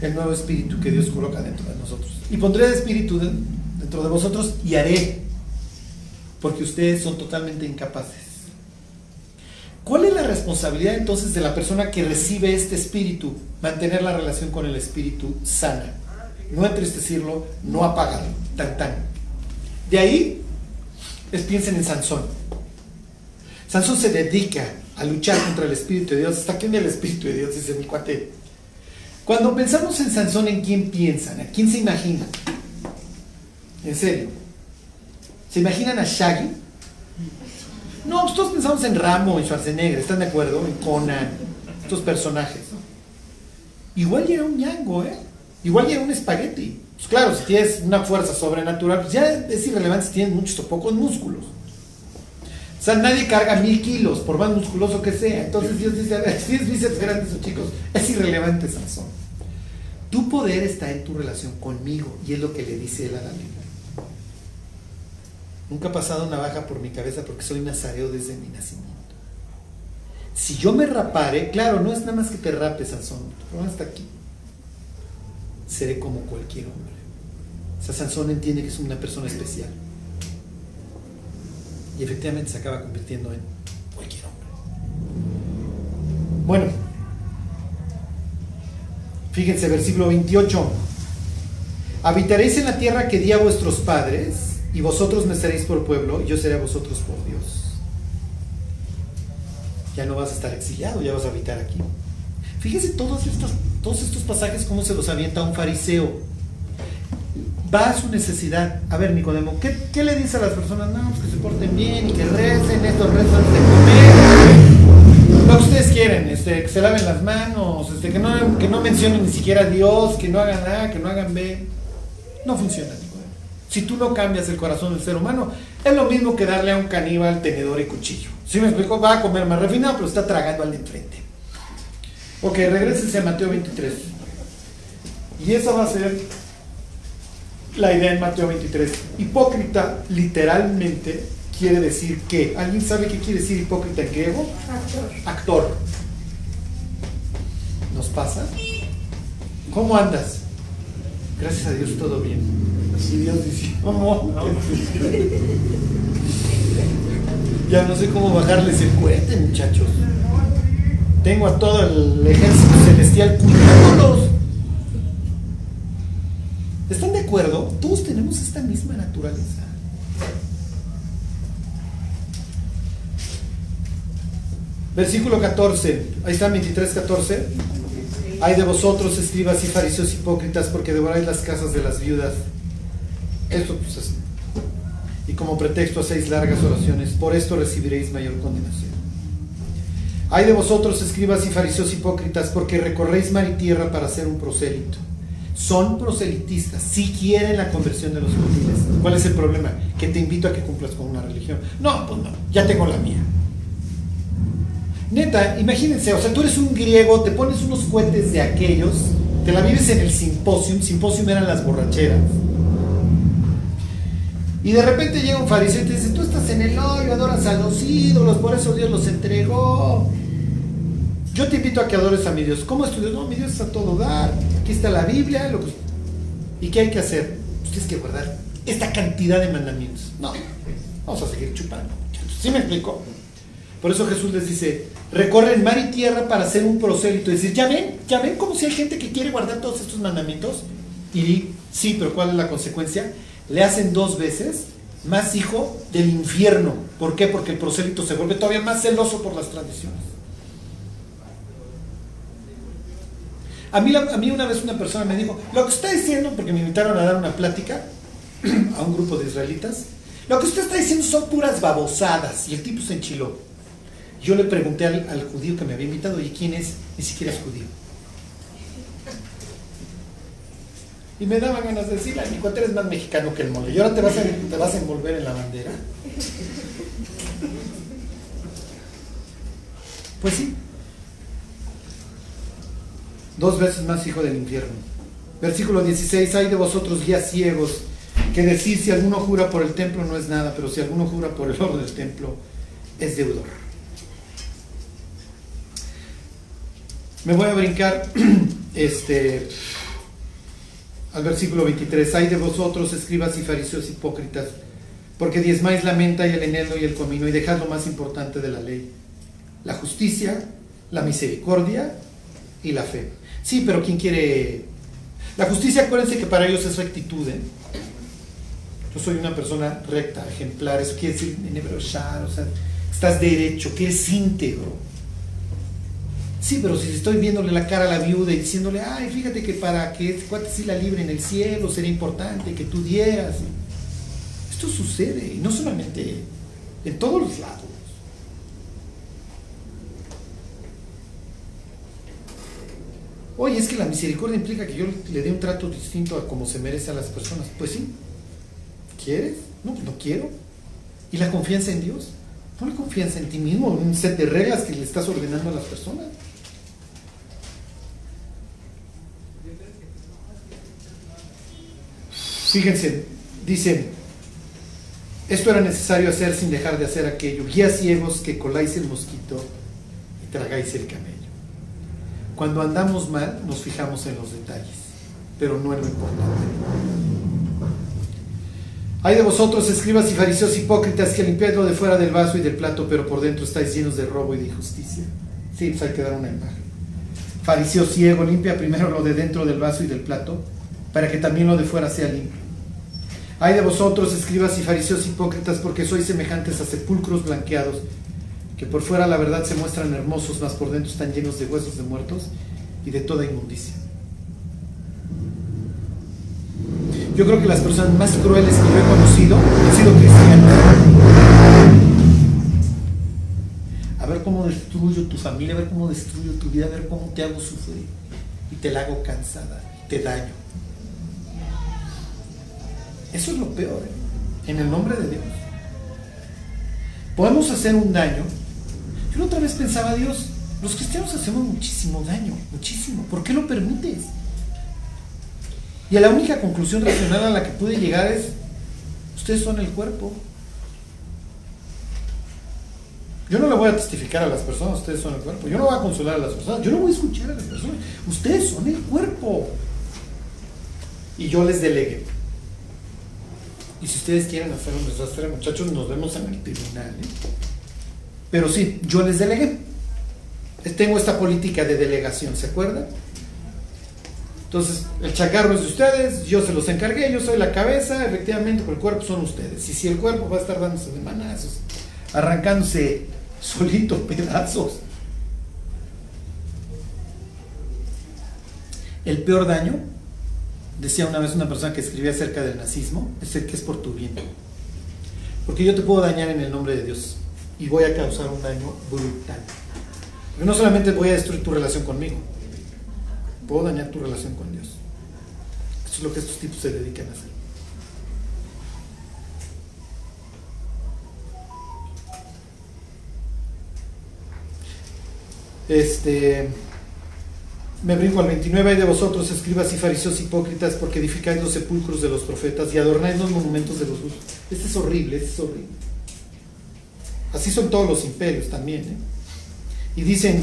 El nuevo espíritu que Dios coloca dentro de nosotros. Y pondré el espíritu de- dentro de vosotros y haré, porque ustedes son totalmente incapaces. ¿Cuál es la responsabilidad entonces de la persona que recibe este espíritu? Mantener la relación con el espíritu sana. No entristecerlo, no apagarlo. Tan tan. De ahí piensen en Sansón. Sansón se dedica a luchar contra el Espíritu de Dios. Hasta viene el Espíritu de Dios, dice mi cuate. Cuando pensamos en Sansón, ¿en quién piensan? ¿A quién se imaginan? En serio. ¿Se imaginan a Shaggy? No, pues todos pensamos en Rambo, en Schwarzenegger, ¿están de acuerdo? En Conan, estos personajes. Igual ya era un ñango, ¿eh? Igual ya era un espagueti. Pues claro, si tienes una fuerza sobrenatural, pues ya es irrelevante si tienes muchos o pocos músculos. O sea, nadie carga mil kilos, por más musculoso que sea. Entonces Dios dice, a ver, si tienes bíceps grandes o chicos, es irrelevante, Sansón. Tu poder está en tu relación conmigo, y es lo que le dice él a. Nunca ha pasado una baja por mi cabeza porque soy nazareo desde mi nacimiento. Si yo me rapare, claro, no es nada más que te rapes, Sansón, hasta aquí. Seré como cualquier hombre. O sea, Sansón entiende que es una persona especial. Y efectivamente se acaba convirtiendo en cualquier hombre. Bueno, fíjense, versículo 28. Habitaréis en la tierra que di a vuestros padres, y vosotros me seréis por pueblo, y yo seré a vosotros por Dios. Ya no vas a estar exiliado, ya vas a habitar aquí. Fíjense todos estos, todos estos pasajes, cómo se los avienta un fariseo. Va a su necesidad. A ver, Nicodemo, ¿qué, le dice a las personas? No, pues que se porten bien y que recen, estos rezan de comer. Lo que ustedes quieren, este, que se laven las manos, este, que, no, que no mencionen ni siquiera a Dios, que no hagan A, que no hagan B. No funciona. Si tú no cambias el corazón del ser humano, es lo mismo que darle a un caníbal tenedor y cuchillo. Si me explico? Va a comer más refinado, pero está tragando al de enfrente. Ok, regresense a Mateo 23. Y esa va a ser la idea en Mateo 23. Hipócrita, literalmente, quiere decir que. ¿Alguien sabe qué quiere decir hipócrita en griego? Actor. ¿Nos pasa? ¿Cómo andas? Gracias a Dios todo bien. Y Dios dice, "Oh, ya no sé cómo bajarles el cohete, muchachos. Tengo a todo el ejército celestial cuidándolos. ¿Están de acuerdo? Todos tenemos esta misma naturaleza. Versículo 14. Ahí está 23, 14. Hay de vosotros, escribas y fariseos hipócritas, porque devoráis las casas de las viudas. Esto pues es. Y como pretexto hacéis largas oraciones, por esto recibiréis mayor condenación. Hay de vosotros, escribas y fariseos hipócritas, porque recorréis mar y tierra para ser un prosélito. Son proselitistas, si quieren la conversión de los gentiles. ¿Cuál es el problema? Que te invito a que cumplas con una religión. No, pues no, ya tengo la mía. Neta, imagínense, o sea, tú eres un griego, te pones unos cohetes de aquellos, te la vives en el simposium, simposium eran las borracheras. Y de repente llega un fariseo y te dice, tú estás en el hoyo, adoras a los ídolos, por eso Dios los entregó. Yo te invito a que adores a mi Dios. ¿Cómo es tu Dios? No, mi Dios es a todo dar. Aquí está la Biblia. Lo que... ¿Y qué hay que hacer? Pues tienes que guardar esta cantidad de mandamientos. No, vamos a seguir chupando. ¿Sí me explico? Por eso Jesús les dice, recorren mar y tierra para hacer un prosélito. Y decir, ya ven, ya ven como si hay gente que quiere guardar todos estos mandamientos. Y sí, pero ¿cuál es la consecuencia? Le hacen dos veces más hijo del infierno. ¿Por qué? Porque el prosélito se vuelve todavía más celoso por las tradiciones. A mí, a mí una vez una persona me dijo, lo que está diciendo, porque me invitaron a dar una plática a un grupo de israelitas, lo que usted está diciendo son puras babosadas. Y el tipo se enchiló. Yo le pregunté al, al judío que me había invitado, ¿y quién es? Ni siquiera es judío. Y me daban ganas de decirle, mi cuate eres más mexicano que el mole. Y ahora te vas, a, te vas a envolver en la bandera. Pues sí. Dos veces más hijo del infierno. Versículo 16, hay de vosotros guías ciegos, que decís si alguno jura por el templo no es nada, pero si alguno jura por el oro del templo es deudor. Me voy a brincar este al versículo 23, hay de vosotros, escribas y fariseos hipócritas, porque diezmáis la menta y el eneldo y el comino y dejad lo más importante de la ley, la justicia, la misericordia y la fe. Sí, pero ¿quién quiere? La justicia, acuérdense que para ellos es rectitud. ¿eh? Yo soy una persona recta, ejemplar, eso quiere decir en o sea, estás derecho, que es íntegro. Sí, pero si estoy viéndole la cara a la viuda y diciéndole, ay, fíjate que para que este cuate sí la libre en el cielo sería importante que tú dieras. Esto sucede, y no solamente en todos los lados. Oye, es que la misericordia implica que yo le dé un trato distinto a como se merece a las personas. Pues sí. ¿Quieres? No, pues no quiero. ¿Y la confianza en Dios? Pon confianza en ti mismo, en un set de reglas que le estás ordenando a las personas. Fíjense, dicen, esto era necesario hacer sin dejar de hacer aquello. Guías ciegos que coláis el mosquito y tragáis el camello. Cuando andamos mal nos fijamos en los detalles, pero no en lo importante. Hay de vosotros, escribas y fariseos hipócritas, que limpiáis lo de fuera del vaso y del plato, pero por dentro estáis llenos de robo y de injusticia. Sí, pues hay que dar una imagen. Fariseo ciego, limpia primero lo de dentro del vaso y del plato, para que también lo de fuera sea limpio. Hay de vosotros, escribas y fariseos hipócritas, porque sois semejantes a sepulcros blanqueados, que por fuera la verdad se muestran hermosos, mas por dentro están llenos de huesos de muertos y de toda inmundicia. Yo creo que las personas más crueles que yo he conocido han sido cristianos. A ver cómo destruyo tu familia, a ver cómo destruyo tu vida, a ver cómo te hago sufrir y te la hago cansada, te daño. Eso es lo peor, ¿eh? en el nombre de Dios. Podemos hacer un daño. Yo otra vez pensaba, Dios, los cristianos hacemos muchísimo daño, muchísimo. ¿Por qué lo permites? Y a la única conclusión racional a la que pude llegar es, ustedes son el cuerpo. Yo no le voy a testificar a las personas, ustedes son el cuerpo. Yo no voy a consolar a las personas, yo no voy a escuchar a las personas. Ustedes son el cuerpo. Y yo les delegué. Y si ustedes quieren hacer un desastre, muchachos, nos vemos en el tribunal. ¿eh? Pero sí, yo les delegué. Tengo esta política de delegación, ¿se acuerdan? Entonces, el chacarro es de ustedes, yo se los encargué, yo soy la cabeza, efectivamente, pero el cuerpo son ustedes. Y si el cuerpo va a estar dándose de manazos, arrancándose solito pedazos. El peor daño decía una vez una persona que escribía acerca del nazismo, es el que es por tu bien. Porque yo te puedo dañar en el nombre de Dios y voy a causar un daño brutal. Porque no solamente voy a destruir tu relación conmigo, puedo dañar tu relación con Dios. Esto es lo que estos tipos se dedican a hacer. Este me brinco al 29, hay de vosotros, escribas y fariseos hipócritas, porque edificáis los sepulcros de los profetas y adornáis los monumentos de los justos. Este es horrible, este es horrible. Así son todos los imperios también. ¿eh? Y dicen,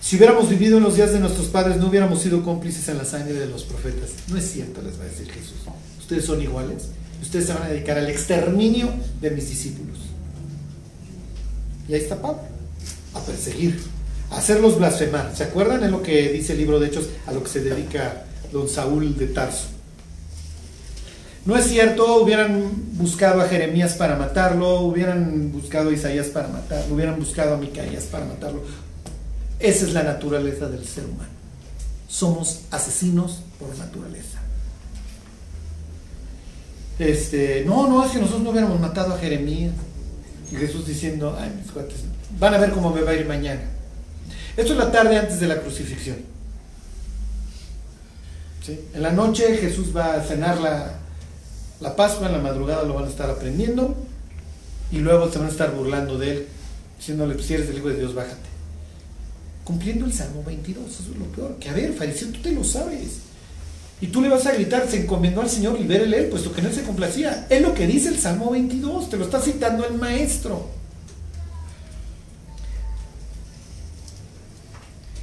si hubiéramos vivido en los días de nuestros padres, no hubiéramos sido cómplices en la sangre de los profetas. No es cierto, les va a decir Jesús. Ustedes son iguales. Ustedes se van a dedicar al exterminio de mis discípulos. Y ahí está Pablo, a perseguir, hacerlos blasfemar. ¿Se acuerdan? Es lo que dice el libro de Hechos, a lo que se dedica don Saúl de Tarso. No es cierto, hubieran buscado a Jeremías para matarlo, hubieran buscado a Isaías para matarlo, hubieran buscado a Micaías para matarlo. Esa es la naturaleza del ser humano. Somos asesinos por naturaleza. Este, no, no, es que nosotros no hubiéramos matado a Jeremías. Y Jesús diciendo, ay, mis cuates, van a ver cómo me va a ir mañana. Esto es la tarde antes de la crucifixión. En la noche Jesús va a cenar la, la Pascua, en la madrugada lo van a estar aprendiendo y luego se van a estar burlando de él, diciéndole, pues si eres el Hijo de Dios, bájate. Cumpliendo el Salmo 22, eso es lo peor. Que a ver, fariseo, tú te lo sabes. Y tú le vas a gritar, se encomendó al Señor, libérele él, puesto que no se complacía. Es lo que dice el Salmo 22, te lo está citando el maestro.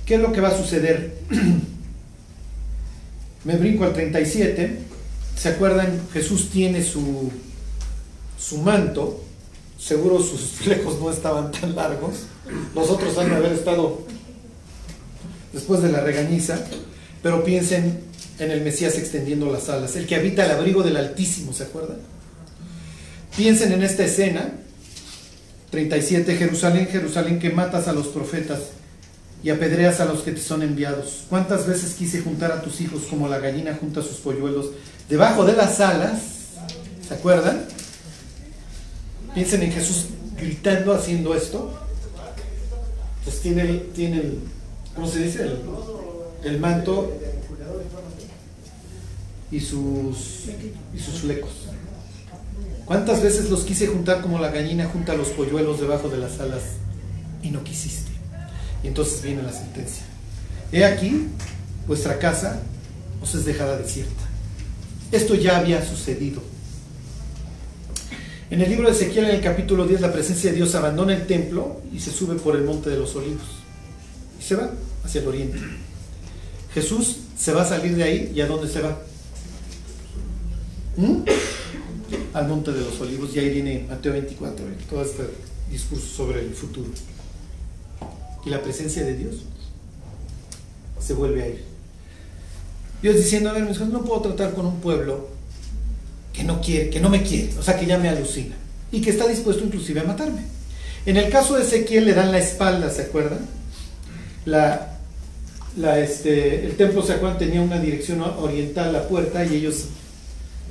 ¿Qué es lo que va a suceder? Me brinco al 37. ¿Se acuerdan? Jesús tiene su, su manto. Seguro sus flecos no estaban tan largos. Los otros han de haber estado después de la regañiza. Pero piensen en el Mesías extendiendo las alas, el que habita el abrigo del Altísimo, ¿se acuerdan? Piensen en esta escena, 37, Jerusalén, Jerusalén, que matas a los profetas y apedreas a los que te son enviados. ¿Cuántas veces quise juntar a tus hijos como la gallina junta sus polluelos debajo de las alas? ¿Se acuerdan? Piensen en Jesús gritando haciendo esto. Pues tiene el, tiene ¿cómo se dice? El, el manto y sus, y sus flecos. ¿Cuántas veces los quise juntar como la gallina junta los polluelos debajo de las alas y no quisiste? Entonces viene la sentencia. He aquí, vuestra casa os es dejada desierta. Esto ya había sucedido. En el libro de Ezequiel, en el capítulo 10, la presencia de Dios abandona el templo y se sube por el monte de los olivos. Y se va hacia el oriente. Jesús se va a salir de ahí y a dónde se va? ¿Mm? Al monte de los olivos y ahí viene Mateo 24, todo este discurso sobre el futuro. Y la presencia de Dios se vuelve a ir. Dios diciendo, a ver, mis hijos, no puedo tratar con un pueblo que no quiere, que no me quiere, o sea, que ya me alucina y que está dispuesto inclusive a matarme. En el caso de Ezequiel le dan la espalda, ¿se acuerdan? Este, el templo, ¿se acuerdan? Tenía una dirección oriental, la puerta, y ellos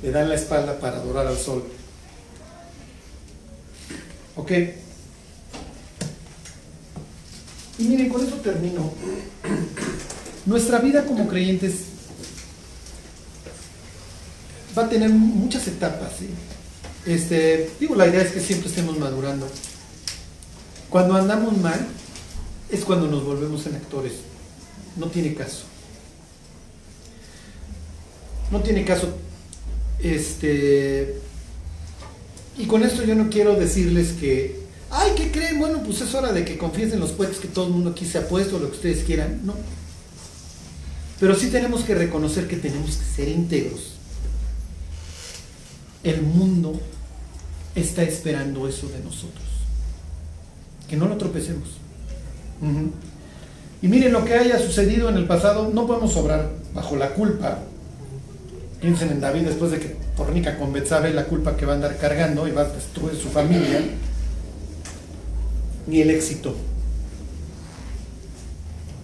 le dan la espalda para adorar al sol. ¿Ok? Y miren, con eso termino. Nuestra vida como creyentes va a tener muchas etapas. Este, digo, la idea es que siempre estemos madurando. Cuando andamos mal, es cuando nos volvemos en actores. No tiene caso. No tiene caso. Este. Y con esto yo no quiero decirles que. Ay, ¿qué creen? Bueno, pues es hora de que confiesen los puestos que todo el mundo aquí se ha puesto, lo que ustedes quieran. No. Pero sí tenemos que reconocer que tenemos que ser íntegros. El mundo está esperando eso de nosotros. Que no lo tropecemos. Ujú. Y miren lo que haya sucedido en el pasado, no podemos obrar bajo la culpa. Piensen en David después de que fornica con Betsabe la culpa que va a andar cargando y va a destruir su familia, ni el éxito.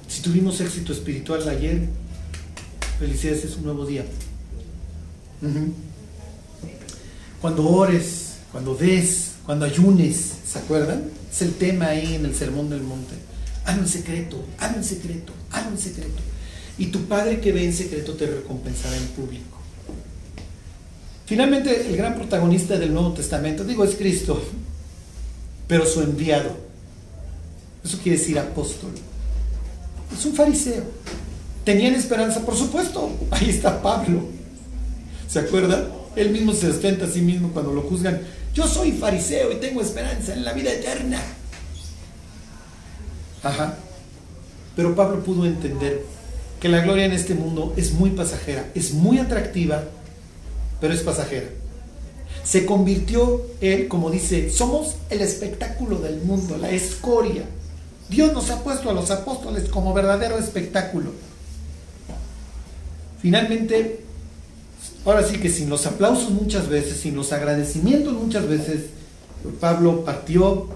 Si tuvimos éxito espiritual ayer, felicidades, es un nuevo día. Cuando ores, cuando des, cuando ayunes, ¿se acuerdan? Es el tema ahí en el Sermón del Monte. Hazlo en secreto, hazlo en secreto, hazlo en secreto. Y tu Padre que ve en secreto te recompensará en público. Finalmente, el gran protagonista del Nuevo Testamento, digo, es Cristo, pero su enviado. Eso quiere decir apóstol. Es un fariseo. ¿Tenían esperanza? Por supuesto. Ahí está Pablo. ¿Se acuerda? Él mismo se ostenta a sí mismo cuando lo juzgan. Yo soy fariseo y tengo esperanza en la vida eterna. Ajá. Pero Pablo pudo entender que la gloria en este mundo es muy pasajera, es muy atractiva, pero es pasajera. Se convirtió él, como dice, somos el espectáculo del mundo, la escoria. Dios nos ha puesto a los apóstoles como verdadero espectáculo. Finalmente, ahora sí que sin los aplausos muchas veces, sin los agradecimientos muchas veces, Pablo partió,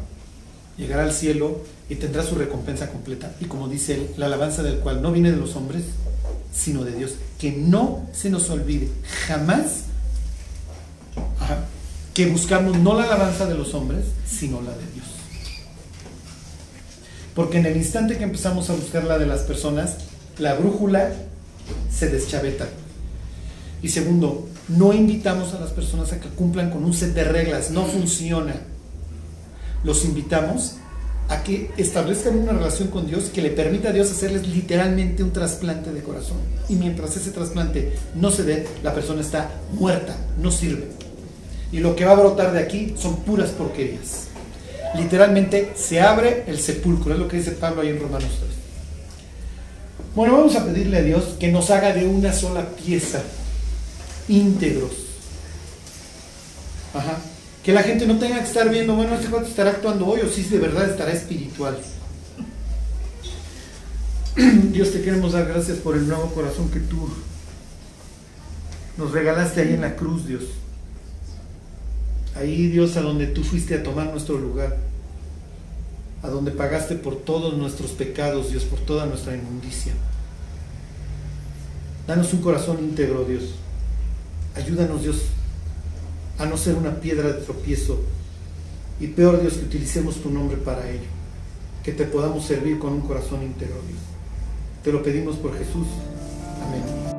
llegará al cielo y tendrá su recompensa completa. Y como dice él, la alabanza del cual no viene de los hombres, sino de Dios. Que no se nos olvide jamás que buscamos no la alabanza de los hombres, sino la de Dios. Porque en el instante que empezamos a buscar la de las personas, la brújula se deschaveta. Y segundo, no invitamos a las personas a que cumplan con un set de reglas, no funciona. Los invitamos a que establezcan una relación con Dios que le permita a Dios hacerles literalmente un trasplante de corazón. Y mientras ese trasplante no se dé, la persona está muerta, no sirve. Y lo que va a brotar de aquí son puras porquerías. Literalmente se abre el sepulcro, es lo que dice Pablo ahí en Romanos 3. Bueno, vamos a pedirle a Dios que nos haga de una sola pieza, íntegros. Ajá que la gente no tenga que estar viendo, bueno, este cuate estará actuando hoy o si de verdad estará espiritual. Dios te queremos dar gracias por el nuevo corazón que tú nos regalaste ahí en la cruz, Dios. Ahí, Dios, a donde tú fuiste a tomar nuestro lugar. A donde pagaste por todos nuestros pecados, Dios, por toda nuestra inmundicia. Danos un corazón íntegro, Dios. Ayúdanos, Dios, a no ser una piedra de tropiezo. Y peor Dios, que utilicemos tu nombre para ello. Que te podamos servir con un corazón íntegro, Dios. Te lo pedimos por Jesús. Amén.